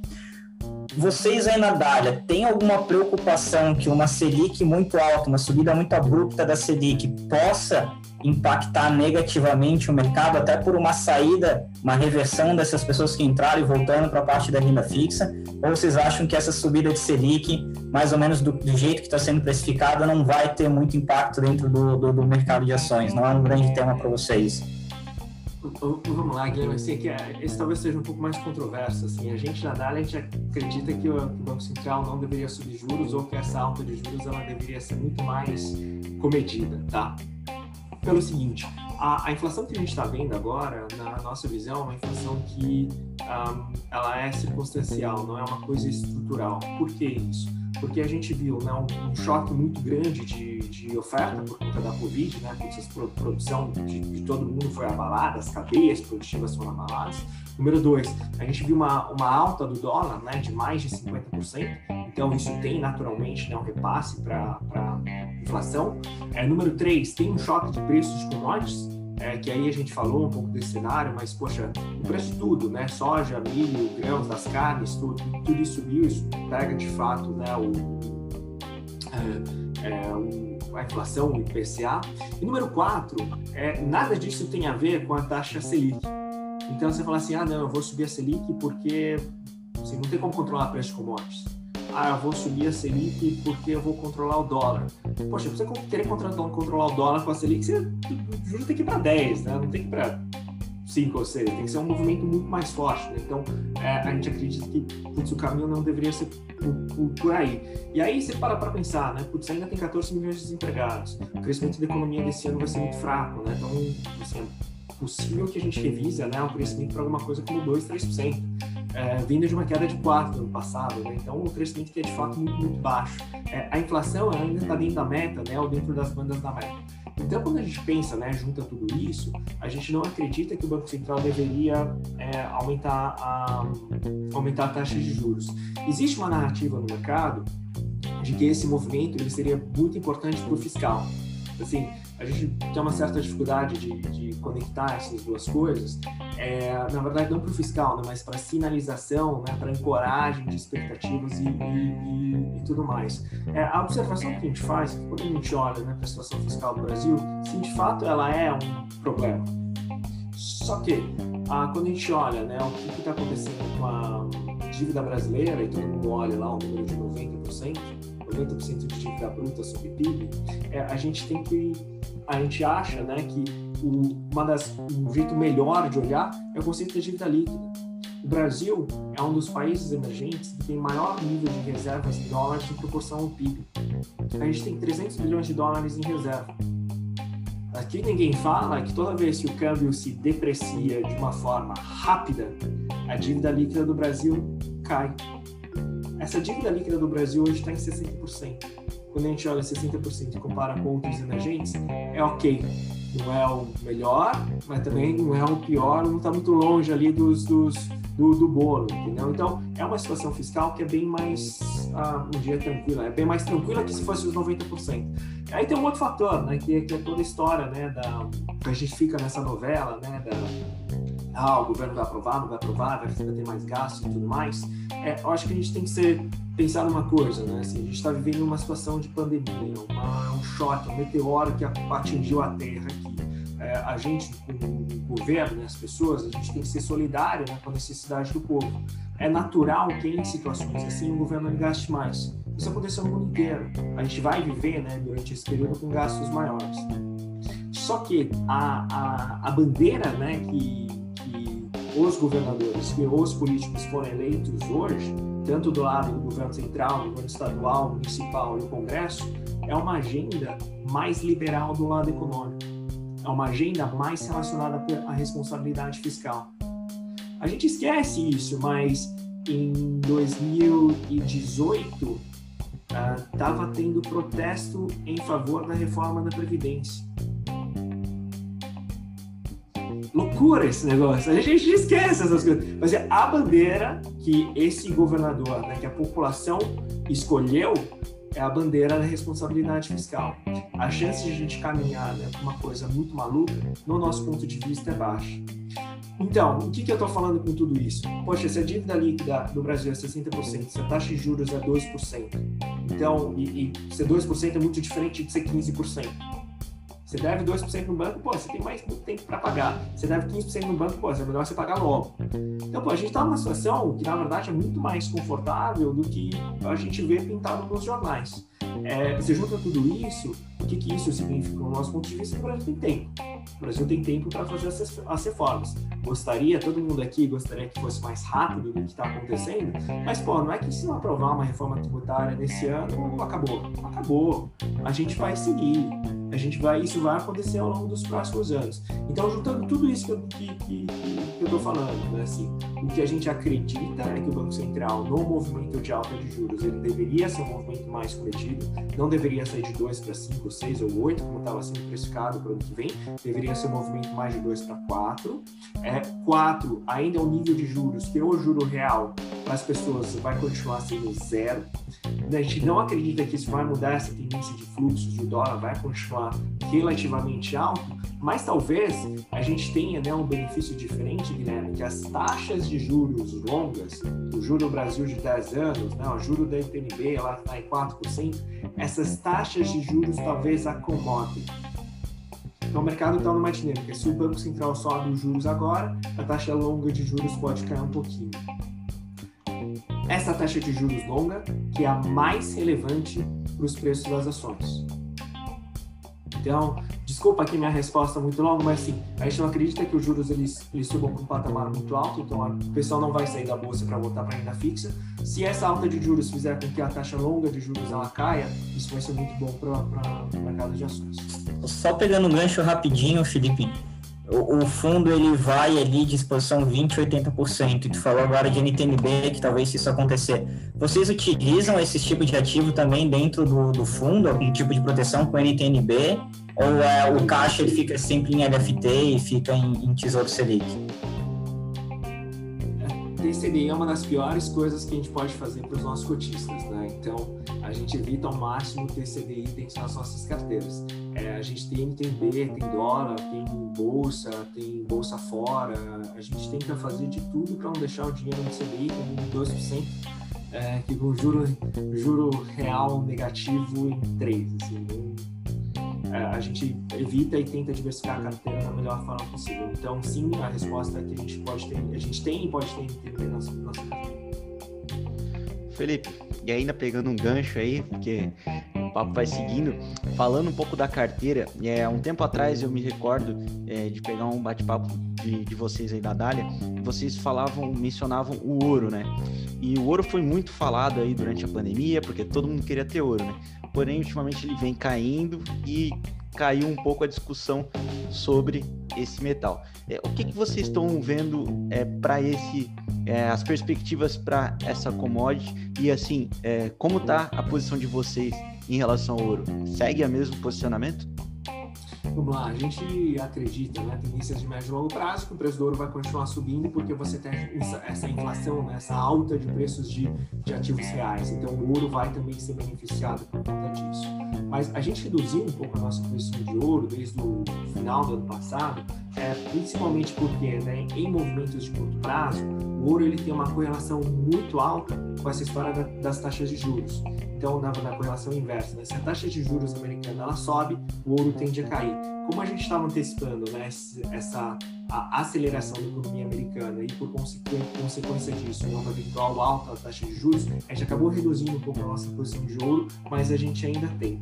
Vocês aí na Dália, tem alguma preocupação que uma Selic muito alta, uma subida muito abrupta da Selic possa impactar negativamente o mercado, até por uma saída, uma reversão dessas pessoas que entraram e voltando para a parte da renda fixa? Ou vocês acham que essa subida de Selic, mais ou menos do, do jeito que está sendo precificada, não vai ter muito impacto dentro do, do, do mercado de ações? Não é um grande tema para vocês? Vamos lá, Guilherme, assim, esse talvez seja um pouco mais controverso. Assim, a gente na Dália, a gente acredita que o Banco Central não deveria subir juros ou que essa alta de juros ela deveria ser muito mais comedida, tá? Pelo seguinte, a, a inflação que a gente está vendo agora, na nossa visão, é uma inflação que um, ela é circunstancial, não é uma coisa estrutural. Por que isso? Porque a gente viu né, um, um choque muito grande de, de, oferta por conta da Covid, né, a produção de, de todo mundo foi abalada, as cadeias produtivas foram abaladas. Número dois, a gente viu uma, uma alta do dólar né, de mais de 50%, então isso tem naturalmente né, um repasse para a inflação. É, número três, tem um choque de preços de commodities, é, que aí a gente falou um pouco desse cenário, mas, poxa, o preço de tudo, né? Soja, milho, grãos, das carnes, tudo, tudo isso subiu, isso pega de fato né, o, é, é, a inflação, o IPCA. E número quatro, é, nada disso tem a ver com a taxa Selic. Então você fala assim, ah, não, eu vou subir a Selic porque assim, não tem como controlar o preço de commodities. Ah, eu vou subir a Selic porque eu vou controlar o dólar. Poxa, você querer controlar o dólar com a Selic, você, o juro tem que ir para 10, né? Não tem que ir para 5 ou 6. Tem que ser um movimento muito mais forte. Né? Então, é, a gente acredita que putz, o caminho não deveria ser por, por, por aí. E aí você para para pensar, né? Putz, ainda tem 14 milhões de desempregados. O crescimento da economia desse ano vai ser muito fraco, né? Então, assim, possível que a gente revisa né, o crescimento para alguma coisa como 2, 3%, é, vindo de uma queda de 4% no passado. Né? Então, o crescimento que é de fato muito, muito baixo. É, a inflação ainda está dentro da meta, né, ou dentro das bandas da meta. Então, quando a gente pensa, né, junta tudo isso, a gente não acredita que o Banco Central deveria é, aumentar, a, aumentar a taxa de juros. Existe uma narrativa no mercado de que esse movimento ele seria muito importante para o fiscal. Assim, a gente tem uma certa dificuldade de, de conectar essas duas coisas, é, na verdade não para o fiscal, né, mas para sinalização, né, para ancoragem de expectativas e, e, e tudo mais. É, a observação que a gente faz, quando a gente olha né, para a situação fiscal do Brasil, se de fato ela é um problema. Só que, ah, quando a gente olha né, o que está acontecendo com a dívida brasileira, e todo mundo olha lá o número de 90%, 90% de dívida bruta sobre PIB, é, a gente tem que a gente acha né, que uma das, um jeito melhor de olhar é o conceito de dívida líquida. O Brasil é um dos países emergentes que tem maior nível de reservas em dólares em proporção ao PIB. A gente tem 300 bilhões de dólares em reserva. Aqui ninguém fala que toda vez que o câmbio se deprecia de uma forma rápida, a dívida líquida do Brasil cai. Essa dívida líquida do Brasil hoje está em 60% quando a gente olha 60% e compara com outros emergentes, é ok. Não é o melhor, mas também não é o pior, não está muito longe ali dos, dos do, do, bolo, entendeu? Então, é uma situação fiscal que é bem mais, ah, um dia tranquila, é bem mais tranquila que se fosse os 90%. Aí tem um outro fator, né, que, que é toda a história, né, da, que a gente fica nessa novela, né, da, ah, o governo vai aprovar, não vai aprovar, vai ter mais gastos e tudo mais. É, eu acho que a gente tem que ser pensar numa coisa, né? Assim, a gente está vivendo uma situação de pandemia, uma, um choque, um meteoro que atingiu a Terra aqui. É, a gente, o governo, né, as pessoas, a gente tem que ser solidário né, com a necessidade do povo. É natural que em situações assim o governo gaste mais. Isso aconteceu no mundo inteiro. A gente vai viver né, durante esse período com gastos maiores. Só que a, a, a bandeira né, que, que os governadores, que os políticos foram eleitos hoje, tanto do lado do governo central, do governo estadual, municipal e o Congresso, é uma agenda mais liberal do lado econômico. É uma agenda mais relacionada à responsabilidade fiscal. A gente esquece isso, mas em 2018 estava uh, tendo protesto em favor da reforma da Previdência. Loucura esse negócio, a gente esquece essas coisas. Mas é a bandeira que esse governador, né, que a população escolheu, é a bandeira da responsabilidade fiscal. A chance de a gente caminhar né, uma coisa muito maluca, no nosso ponto de vista, é baixa. Então, o que, que eu estou falando com tudo isso? Poxa, se a dívida líquida do Brasil é 60%, se a taxa de juros é 2%, então, e, e ser 2% é muito diferente de ser 15%. Você deve 2% no banco, pô, você tem mais muito tempo para pagar. Você deve 15% no banco, pô, é melhor você pagar logo. Então, pô, a gente está numa situação que, na verdade, é muito mais confortável do que a gente vê pintado nos jornais. É, você junta tudo isso, o que, que isso significa no nosso ponto de vista? O Brasil tem tempo. O Brasil tem tempo para fazer as, as reformas. Gostaria, todo mundo aqui gostaria que fosse mais rápido do que está acontecendo, mas, pô, não é que se não aprovar uma reforma tributária nesse ano, acabou. Acabou. A gente vai seguir a gente vai, isso vai acontecer ao longo dos próximos anos. Então, juntando tudo isso que eu, que, que, que falando, né, assim, o que a gente acredita é que o Banco Central, no movimento de alta de juros, ele deveria ser um movimento mais cometido, não deveria sair de 2 para 5, 6 ou 8, como estava sendo precificado para o ano que vem, deveria ser um movimento mais de 2 para 4. É, 4 ainda é um nível de juros que o juro real para as pessoas vai continuar sendo zero. A gente não acredita que isso vai mudar essa tendência de fluxos, o dólar vai continuar relativamente alto, mas talvez a gente tenha né, um benefício diferente, Guilherme, que as taxas de juros longas, o juro Brasil de 10 anos, né, o juro da NTNB lá está em 4%, essas taxas de juros talvez acomodem. Então o mercado está numa dinâmica. Se o Banco Central sobe os juros agora, a taxa longa de juros pode cair um pouquinho. Essa taxa de juros longa que é a mais relevante para os preços das ações. Então, desculpa aqui minha resposta muito longa, mas assim, a gente não acredita que os juros eles, eles subam para um patamar muito alto, então o pessoal não vai sair da bolsa para voltar para renda fixa. Se essa alta de juros fizer com que a taxa longa de juros ela caia, isso vai ser muito bom para o mercado de ações. Só pegando um gancho rapidinho, Felipe, o, o, fundo ele vai ali de exposição 20, 80%. E tu falou agora de NTNB, que talvez isso acontecer. Vocês utilizam esse tipo de ativo também dentro do, do fundo, algum tipo de proteção com NTNB? Ou é, o caixa ele fica sempre em LFT e fica em, em Tesouro Selic? TCDI é uma das piores coisas que a gente pode fazer para os nossos cotistas, né? Então, a gente evita ao máximo o TCDI dentro das nossas carteiras. É, a gente tem NTB, tem dólar, tem bolsa, tem bolsa fora. A gente tenta fazer de tudo para não deixar o dinheiro no CDI com 12%, é, que com juro, juro real negativo em 3%. Assim, é, a gente evita e tenta diversificar a carteira da melhor forma possível. Então, sim, a resposta é que a gente pode ter, a gente tem e pode ter NTB na nossa carteira. Felipe, e ainda pegando um gancho aí, porque papo vai seguindo, falando um pouco da carteira, é, um tempo atrás eu me recordo é, de pegar um bate-papo de, de, vocês aí da Dália, vocês falavam, mencionavam o ouro, né? E o ouro foi muito falado aí durante a pandemia, porque todo mundo queria ter ouro, né? Porém, ultimamente ele vem caindo e caiu um pouco a discussão sobre esse metal. É, o que, que vocês estão vendo é, para esse é, as perspectivas para essa commodity e assim é, como está a posição de vocês em relação ao ouro? Segue o mesmo posicionamento? Vamos lá, a gente acredita, né, tendências de médio e longo prazo, que o preço do ouro vai continuar subindo porque você tem essa inflação, né, essa alta de preços de, de ativos reais. Então, o ouro vai também ser beneficiado por conta disso. Mas a gente reduziu um pouco a nossa posição de ouro desde o final do ano passado, é, principalmente porque, né, em movimentos de curto prazo, ouro ele tem uma correlação muito alta com essa história da, das taxas de juros. Então, na, na correlação inversa, né? se a taxa de juros americana ela sobe, o ouro tende a cair. Como a gente estava antecipando né, essa a aceleração da economia americana e, por consequência disso, uma eventual alta taxa de juros, a gente acabou reduzindo um pouco a nossa posição de ouro, mas a gente ainda tem.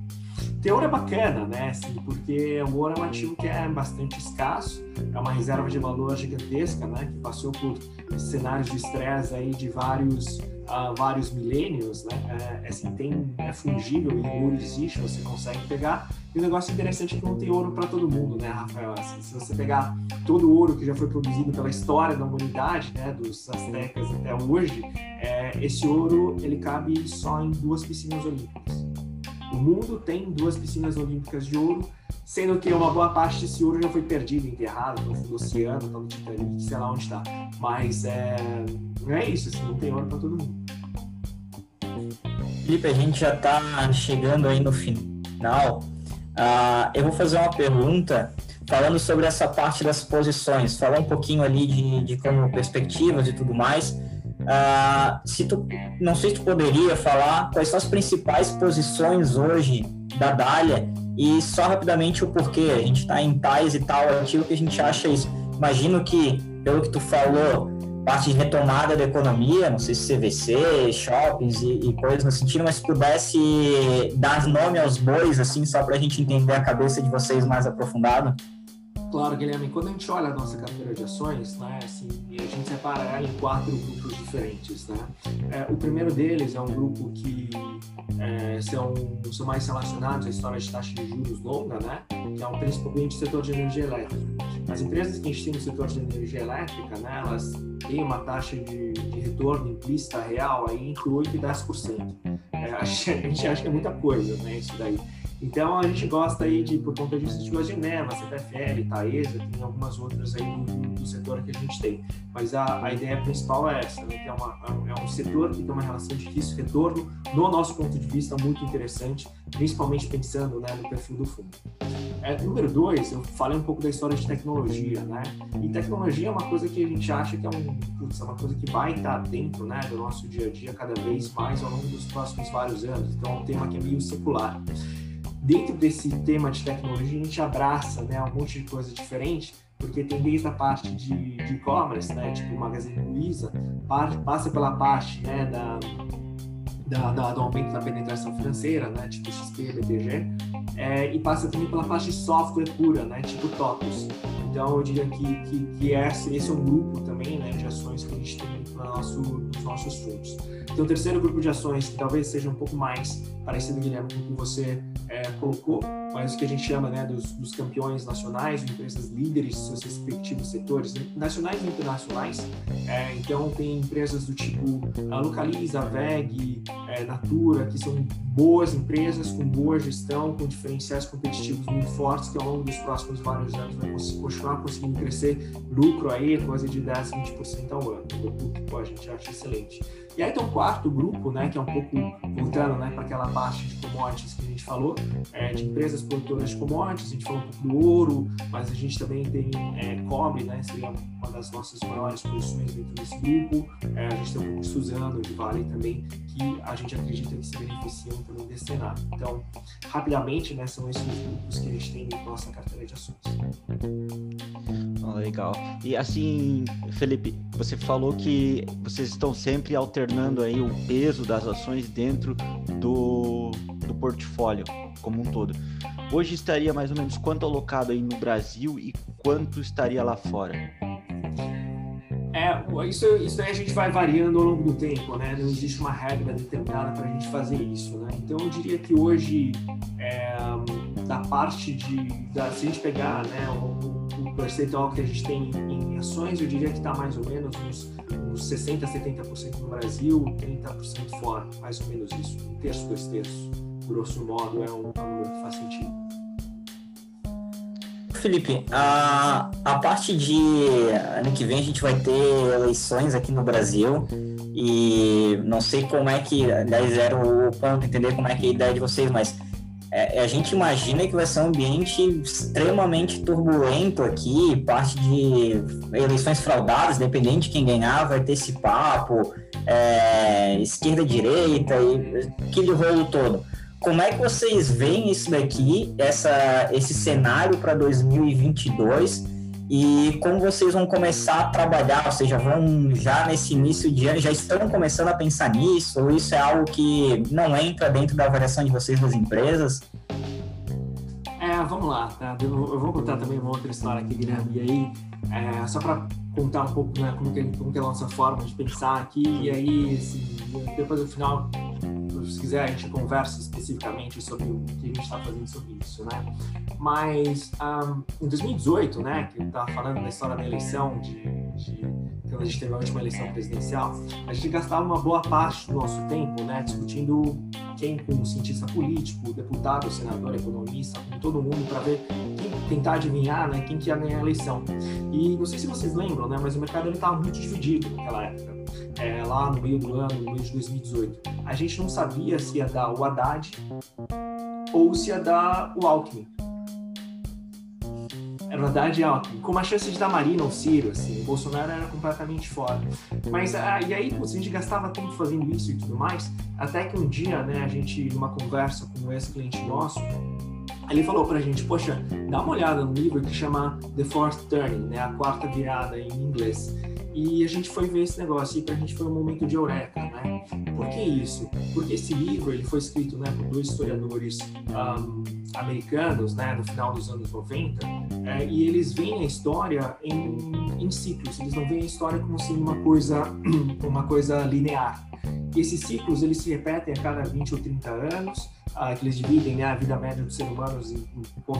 Ter ouro é bacana, né? Assim, porque o ouro é um ativo que é bastante escasso, é uma reserva de valor gigantesca, né? Que passou por cenários de estresse aí de vários uh, vários milênios, né? É, assim, tem, é fungível e o ouro existe, você consegue pegar. E o negócio interessante é que não tem ouro para todo mundo, né, Rafael? Assim, se você pegar todo o ouro que já foi produzido pela história da humanidade, né, dos astecas até hoje, é, esse ouro ele cabe só em duas piscinas olímpicas. O mundo tem duas piscinas olímpicas de ouro, sendo que uma boa parte desse ouro já foi perdido, enterrado no fundo do oceano, no Titanic, sei lá onde está. Mas é, não é isso, assim, não tem ouro para todo mundo. Felipe, a gente já está chegando aí no final. Uh, eu vou fazer uma pergunta falando sobre essa parte das posições, falar um pouquinho ali de, de como perspectivas e tudo mais. Uh, se tu, não sei se tu poderia falar quais são as principais posições hoje da Dália e só rapidamente o porquê. A gente está em tais e tal ativo que a gente acha isso. Imagino que, pelo que tu falou, parte de retomada da economia, não sei se CVC, shoppings e, e coisas no sentido, mas se pudesse dar nome aos bois, assim, só para a gente entender a cabeça de vocês mais aprofundado. Claro, Guilherme, quando a gente olha a nossa carteira de ações, né, assim, a gente separa ela em quatro grupos diferentes. Né? É, o primeiro deles é um grupo que é, são, são mais relacionados à história de taxa de juros longa, né, que é um, principalmente o setor de energia elétrica. As empresas que a gente tem no setor de energia elétrica, né, elas têm uma taxa de, de retorno implícita real aí entre 8% e 10%. É, a gente acha que é muita coisa, né, isso daí. Então a gente gosta aí de, por conta disso, a gente gosta de NEMA, CPFL, Taesa, tem algumas outras aí do, do, setor que a gente tem. Mas a, a ideia principal é essa, né? que é, uma, é um setor que tem uma relação de risco-retorno, no nosso ponto de vista, muito interessante, principalmente pensando né, no perfil do fundo. É, número dois, eu falei um pouco da história de tecnologia, né? E tecnologia é uma coisa que a gente acha que é, um, putz, é uma coisa que vai estar dentro né, do nosso dia a dia cada vez mais ao longo dos próximos vários anos. Então é um tema que é meio secular dentro desse tema de tecnologia, a gente abraça né, um monte de coisa diferente, porque tem desde a parte de e-commerce, né, tipo o Magazine Luiza, passa pela parte né, da, da, da, do aumento da penetração financeira, né, tipo XP, BTG, é, e passa também pela parte de software pura, né, tipo TOTOS. Então, eu diria que, que, que esse, esse é um grupo também né, de ações que a gente tem no nosso, nos nossos fundos. Tem um terceiro grupo de ações que talvez seja um pouco mais parecido, Guilherme, com o que você é, colocou, mas o que a gente chama né, dos, dos campeões nacionais, de empresas líderes de seus respectivos setores, né, nacionais e internacionais. É, então, tem empresas do tipo a Localiza, a VEG, é, Natura, que são boas empresas com boa gestão, com diferenciais competitivos muito fortes, que ao longo dos próximos vários anos vai continuar conseguindo crescer lucro aí, coisa de 10, 20% ao ano, o que a gente acha excelente. E aí tem um quarto grupo, né, que é um pouco voltando né, para aquela parte de commodities que a gente falou, é, de empresas produtoras de commodities, a gente falou um pouco do ouro, mas a gente também tem é, cobre, né, seria uma das nossas maiores posições dentro desse grupo, é, a gente tem um de Suzano, de Vale também, que a gente acredita que se beneficiam também desse cenário. Então, rapidamente, né, são esses grupos que a gente tem na nossa carteira de ações. Oh, legal. E assim, Felipe, você falou que vocês estão sempre alternando aí o peso das ações dentro do, do portfólio como um todo. Hoje estaria mais ou menos quanto alocado aí no Brasil e quanto estaria lá fora? É, isso, isso aí a gente vai variando ao longo do tempo, né? Não existe uma regra determinada para a gente fazer isso, né? Então eu diria que hoje, é, da parte de, da, se a gente pegar né, o, o percentual que a gente tem em ações, eu diria que está mais ou menos uns, uns 60%, 70% no Brasil, 30% fora, mais ou menos isso, um terço, dois terços, grosso modo, é um, número que faz sentido. Felipe, a, a parte de ano que vem a gente vai ter eleições aqui no Brasil e não sei como é que, aliás, era o ponto, entender como é que é a ideia de vocês, mas é, a gente imagina que vai ser um ambiente extremamente turbulento aqui, parte de eleições fraudadas, dependente de quem ganhar, vai ter esse papo, é, esquerda-direita e aquele rolo todo. Como é que vocês veem isso daqui, essa, esse cenário para 2022? E como vocês vão começar a trabalhar, ou seja, vão já nesse início de ano, já estão começando a pensar nisso, ou isso é algo que não entra dentro da avaliação de vocês das empresas? É, vamos lá, tá? Eu vou contar também uma outra história aqui, Guilherme, e aí, é, só para contar um pouco né, como, que, como que é a nossa forma de pensar aqui, e aí, assim, depois no final se quiser, a gente conversa especificamente sobre o que a gente está fazendo sobre isso, né? Mas um, em 2018, né, que eu estava falando da história da eleição, de, de, quando a gente teve a última eleição presidencial, a gente gastava uma boa parte do nosso tempo, né, discutindo quem, como cientista político, deputado, senador, economista, com todo mundo para ver tentar adivinhar, né, quem que ia ganhar a eleição. E não sei se vocês lembram, né, mas o mercado estava muito dividido naquela época é, lá no meio do ano, no mês de 2018. A gente não sabia se ia dar o Haddad ou se ia dar o Alckmin. Era o Haddad e Alckmin. Com uma chance de dar Marina ou Ciro, assim. O Bolsonaro era completamente fora. Mas, ah, e aí, a gente gastava tempo fazendo isso e tudo mais, até que um dia, né, a gente, numa conversa com um ex-cliente nosso, ele falou pra gente, poxa, dá uma olhada no livro que chama The Fourth Turning, né, a quarta virada em inglês. E a gente foi ver esse negócio e para a gente foi um momento de eureka, né? Por que isso? Porque esse livro ele foi escrito né, por dois historiadores um, americanos, né, no final dos anos 90, é, e eles veem a história em, em ciclos. Eles não veem a história como sendo uma coisa, uma coisa linear. E esses ciclos eles se repetem a cada 20 ou 30 anos ah, que eles dividem né, a vida média dos seres humanos em,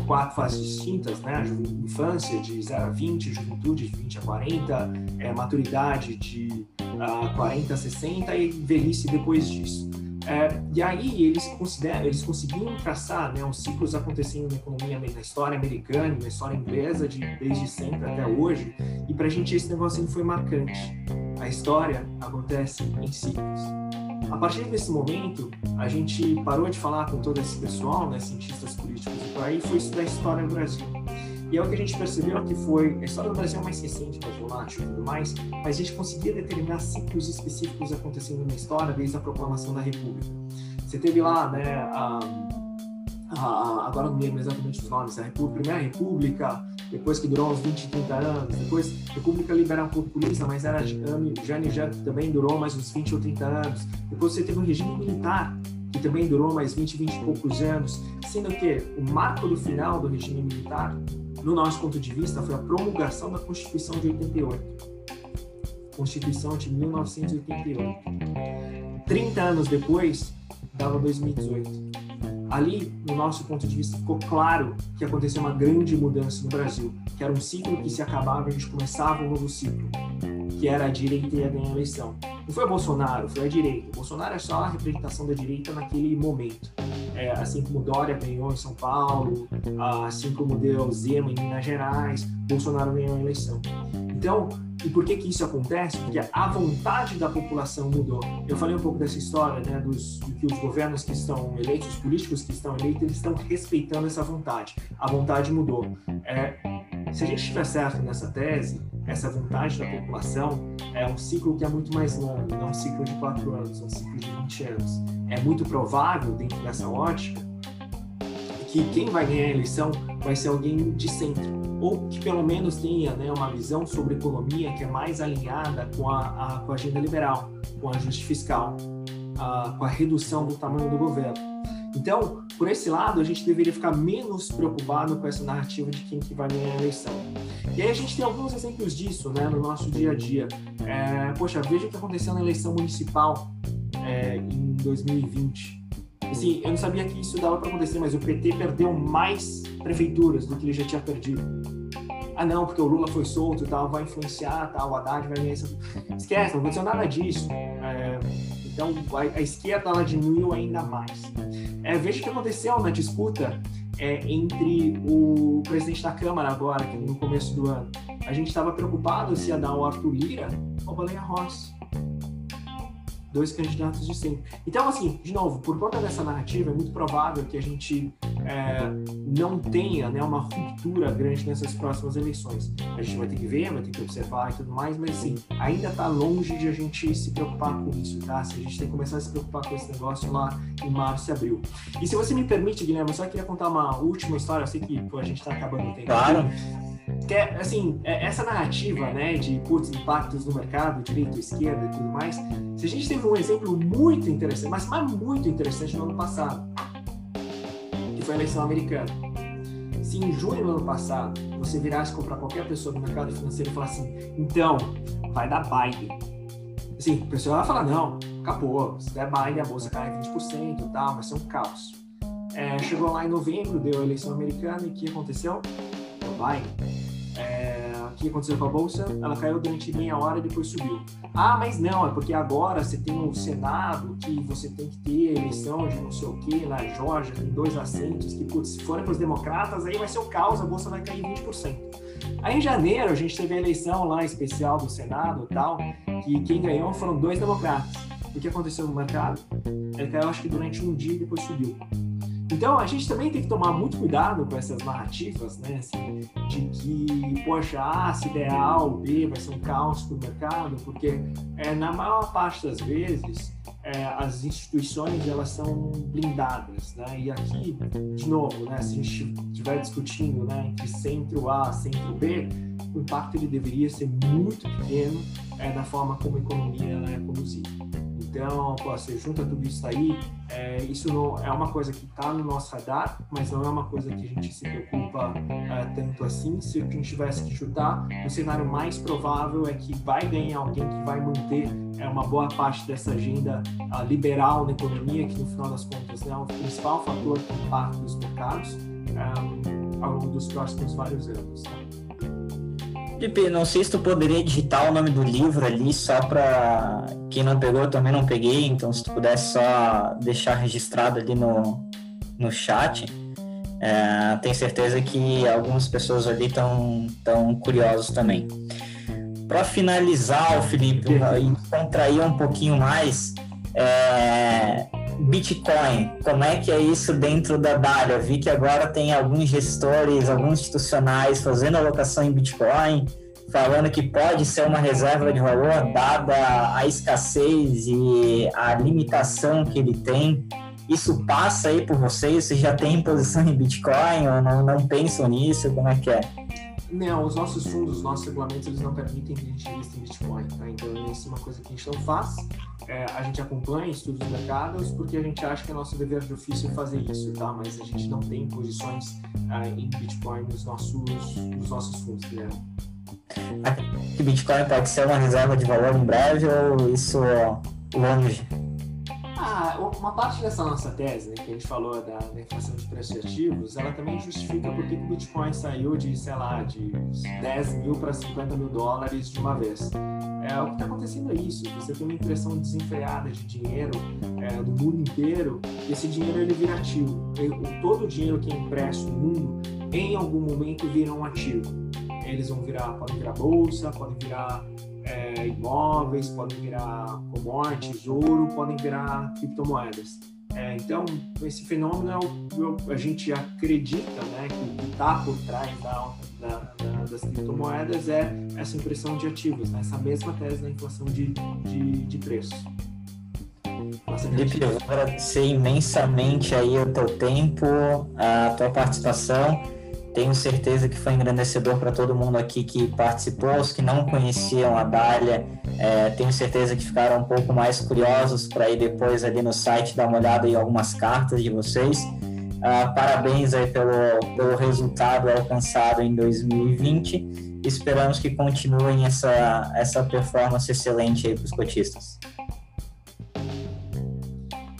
quatro fases distintas, né? Infância de 0 a 20, juventude de 20 a 40, é, maturidade de ah, 40 a 60 e velhice depois disso. É, e aí eles consideram, eles conseguiram traçar né, os ciclos acontecendo na economia, na história americana, na história inglesa, de, desde sempre até hoje. E para a gente esse negócio foi marcante. A história acontece em ciclos. A partir desse momento, a gente parou de falar com todo esse pessoal, né, cientistas políticos por aí, foi estudar a história do Brasil. E é o que a gente percebeu que foi a história do Brasil é mais recente, mais volátil e tudo mais, mas a gente conseguia determinar ciclos específicos acontecendo na história desde a proclamação da República. Você teve lá, né, a, a, agora não lembro exatamente os nomes, a República, Primeira República, depois que durou uns 20, 30 anos, depois República Liberal Populista, mas era Jane Jane também durou mais uns 20 ou 30 anos, depois você teve um regime militar, que também durou mais 20, 20 e poucos anos, sendo que o marco do final do regime militar, no nosso ponto de vista, foi a promulgação da Constituição de 88. Constituição de 1988. 30 anos depois, dava 2018 ali, no nosso ponto de vista, ficou claro que aconteceu uma grande mudança no Brasil, que era um ciclo que se acabava e a gente começava um novo ciclo, que era a direita ia ganhar a eleição. Não foi Bolsonaro, foi a direita. O Bolsonaro é só a representação da direita naquele momento. É, assim como Dória ganhou em São Paulo, assim como deu Zema em Minas Gerais, Bolsonaro ganhou a eleição. Então, e por que que isso acontece? Porque a vontade da população mudou. Eu falei um pouco dessa história, né, dos que os governos que estão eleitos, os políticos que estão eleitos, eles estão respeitando essa vontade. A vontade mudou. É, se a gente estiver certo nessa tese, essa vontade da população é um ciclo que é muito mais longo, não um ciclo de quatro anos, é um ciclo de 20 anos. É muito provável, dentro dessa ótica, que quem vai ganhar a eleição vai ser alguém de centro ou que pelo menos tenha né, uma visão sobre economia que é mais alinhada com a, a, com a agenda liberal, com o ajuste fiscal, a, com a redução do tamanho do governo. Então, por esse lado, a gente deveria ficar menos preocupado com essa narrativa de quem que vai ganhar a eleição. E aí a gente tem alguns exemplos disso né, no nosso dia a dia. É, poxa, veja o que aconteceu na eleição municipal é, em 2020. Assim, eu não sabia que isso dava para acontecer, mas o PT perdeu mais prefeituras do que ele já tinha perdido. Ah, não, porque o Lula foi solto e tal, vai influenciar, tal, o Haddad vai ganhar. Esquece, não aconteceu nada disso. É, então, a, a, esquerda ela diminuiu ainda mais. É, veja o que aconteceu na disputa é, entre o presidente da Câmara agora, no começo do ano. A gente estava preocupado se ia dar o Arthur Lira ou Baleia Rossi. Dois candidatos de sempre. Então, assim, de novo, por conta dessa narrativa, é muito provável que a gente é, não tenha né, uma ruptura grande nessas próximas eleições. A gente vai ter que ver, vai ter que observar e tudo mais, mas assim, ainda está longe de a gente se preocupar com isso, tá? Se a gente tem que começar a se preocupar com esse negócio lá em março e abril. E se você me permite, Guilherme, eu só queria contar uma última história, eu sei que pô, a gente está acabando o tempo. Claro. Que é, assim, é, essa narrativa, né, de putz, impactos no mercado, direita, esquerda e tudo mais, se a gente teve um exemplo muito interessante, mas, mas muito interessante no ano passado, que foi a eleição americana. Se em junho do ano passado você virasse comprar qualquer pessoa do mercado financeiro e falar assim, então, vai dar Biden. Assim, o pessoal vai falar, não, acabou, se der Biden a bolsa cai 20% e tal, vai ser um caos. É, chegou lá em novembro, deu a eleição americana e o que aconteceu? É, o que aconteceu com a bolsa? Ela caiu durante meia hora e depois subiu. Ah, mas não, é porque agora você tem o Senado, que você tem que ter eleição de não sei o que, na Georgia tem dois assentos, que putz, se forem para os democratas, aí vai ser o caos, a bolsa vai cair 20%. Aí em janeiro a gente teve a eleição lá especial do Senado e tal, que quem ganhou foram dois democratas. O que aconteceu no mercado? Ele caiu acho que durante um dia e depois subiu. Então a gente também tem que tomar muito cuidado com essas narrativas, né? Assim, de que, poxa, A se der A ou B vai ser um caos para o mercado, porque é, na maior parte das vezes é, as instituições elas são blindadas, né? E aqui, de novo, né? Se a gente estiver discutindo, né, entre centro A, centro B, o impacto ele deveria ser muito pequeno é, na forma como a economia né, é conduzida. Então, pô, você junta tudo isso aí, é, isso não é uma coisa que está no nosso radar, mas não é uma coisa que a gente se preocupa é, tanto assim. Se a gente tivesse que chutar, o cenário mais provável é que vai ganhar alguém que vai manter é, uma boa parte dessa agenda uh, liberal na economia, que no final das contas né, é o principal fator que impacta os mercados um, ao longo dos próximos vários anos. Tá? Felipe, não sei se tu poderia digitar o nome do livro ali só para quem não pegou, eu também não peguei, então se tu pudesse só deixar registrado ali no, no chat. É, tenho certeza que algumas pessoas ali estão tão curiosos também. Para finalizar, o Felipe, e contrair um pouquinho mais, é, Bitcoin, como é que é isso dentro da Dália? Vi que agora tem alguns gestores, alguns institucionais fazendo alocação em Bitcoin, falando que pode ser uma reserva de valor dada a escassez e a limitação que ele tem. Isso passa aí por vocês? Vocês já têm posição em Bitcoin ou não, não pensam nisso? Como é que é? Não, os nossos fundos, os nossos regulamentos, eles não permitem que a gente invista em Bitcoin, tá? Então, isso é uma coisa que a gente não faz. É, a gente acompanha estudos de mercados porque a gente acha que é nosso dever de ofício fazer isso, tá? Mas a gente não tem posições uh, em Bitcoin nos nossos, nos nossos fundos, Guilherme. Que Bitcoin pode ser uma reserva de valor em breve ou isso longe? Ah, uma parte dessa nossa tese, né, que a gente falou da, da inflação de preços ativos, ela também justifica por que o Bitcoin saiu de, sei lá, de 10 mil para 50 mil dólares de uma vez. É, o que está acontecendo é isso, você tem uma impressão desenfreada de dinheiro é, do mundo inteiro, e esse dinheiro ele vira ativo. Todo o dinheiro que é impresso no mundo, em algum momento, vira um ativo. Eles vão virar, podem virar bolsa, podem virar é, imóveis, podem virar commodities, ouro, podem virar criptomoedas. É, então, esse fenômeno, é a gente acredita né, que está por trás da, da, da, das criptomoedas é essa impressão de ativos, né, essa mesma tese da inflação de, de, de preços. Felipe, eu vou agradecer imensamente aí o teu tempo, a tua participação. Tenho certeza que foi engrandecedor para todo mundo aqui que participou, os que não conheciam a Dália, é, tenho certeza que ficaram um pouco mais curiosos para ir depois ali no site dar uma olhada em algumas cartas de vocês. Uh, parabéns aí pelo, pelo resultado alcançado em 2020. Esperamos que continuem essa, essa performance excelente aí para os cotistas.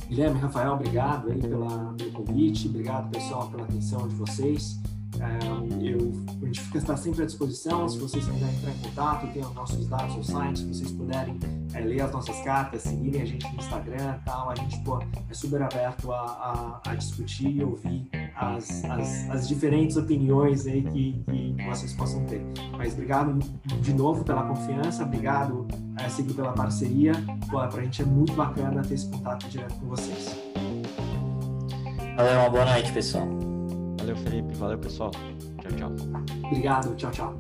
Guilherme, Rafael, obrigado aí pela, pelo convite, obrigado pessoal pela atenção de vocês. É, eu, a gente está sempre à disposição. Se vocês quiserem entrar em contato, tem os nossos dados no site. Se vocês puderem é, ler as nossas cartas, seguirem a gente no Instagram tal, a gente pô, é super aberto a, a, a discutir e ouvir as, as, as, diferentes opiniões aí que, que, vocês possam ter. Mas obrigado de novo pela confiança, obrigado a seguir pela parceria. Para a gente é muito bacana ter esse contato direto com vocês. Valeu, uma boa noite, pessoal. Valeu, Felipe. Valeu, pessoal. Tchau, tchau. Obrigado. Tchau, tchau.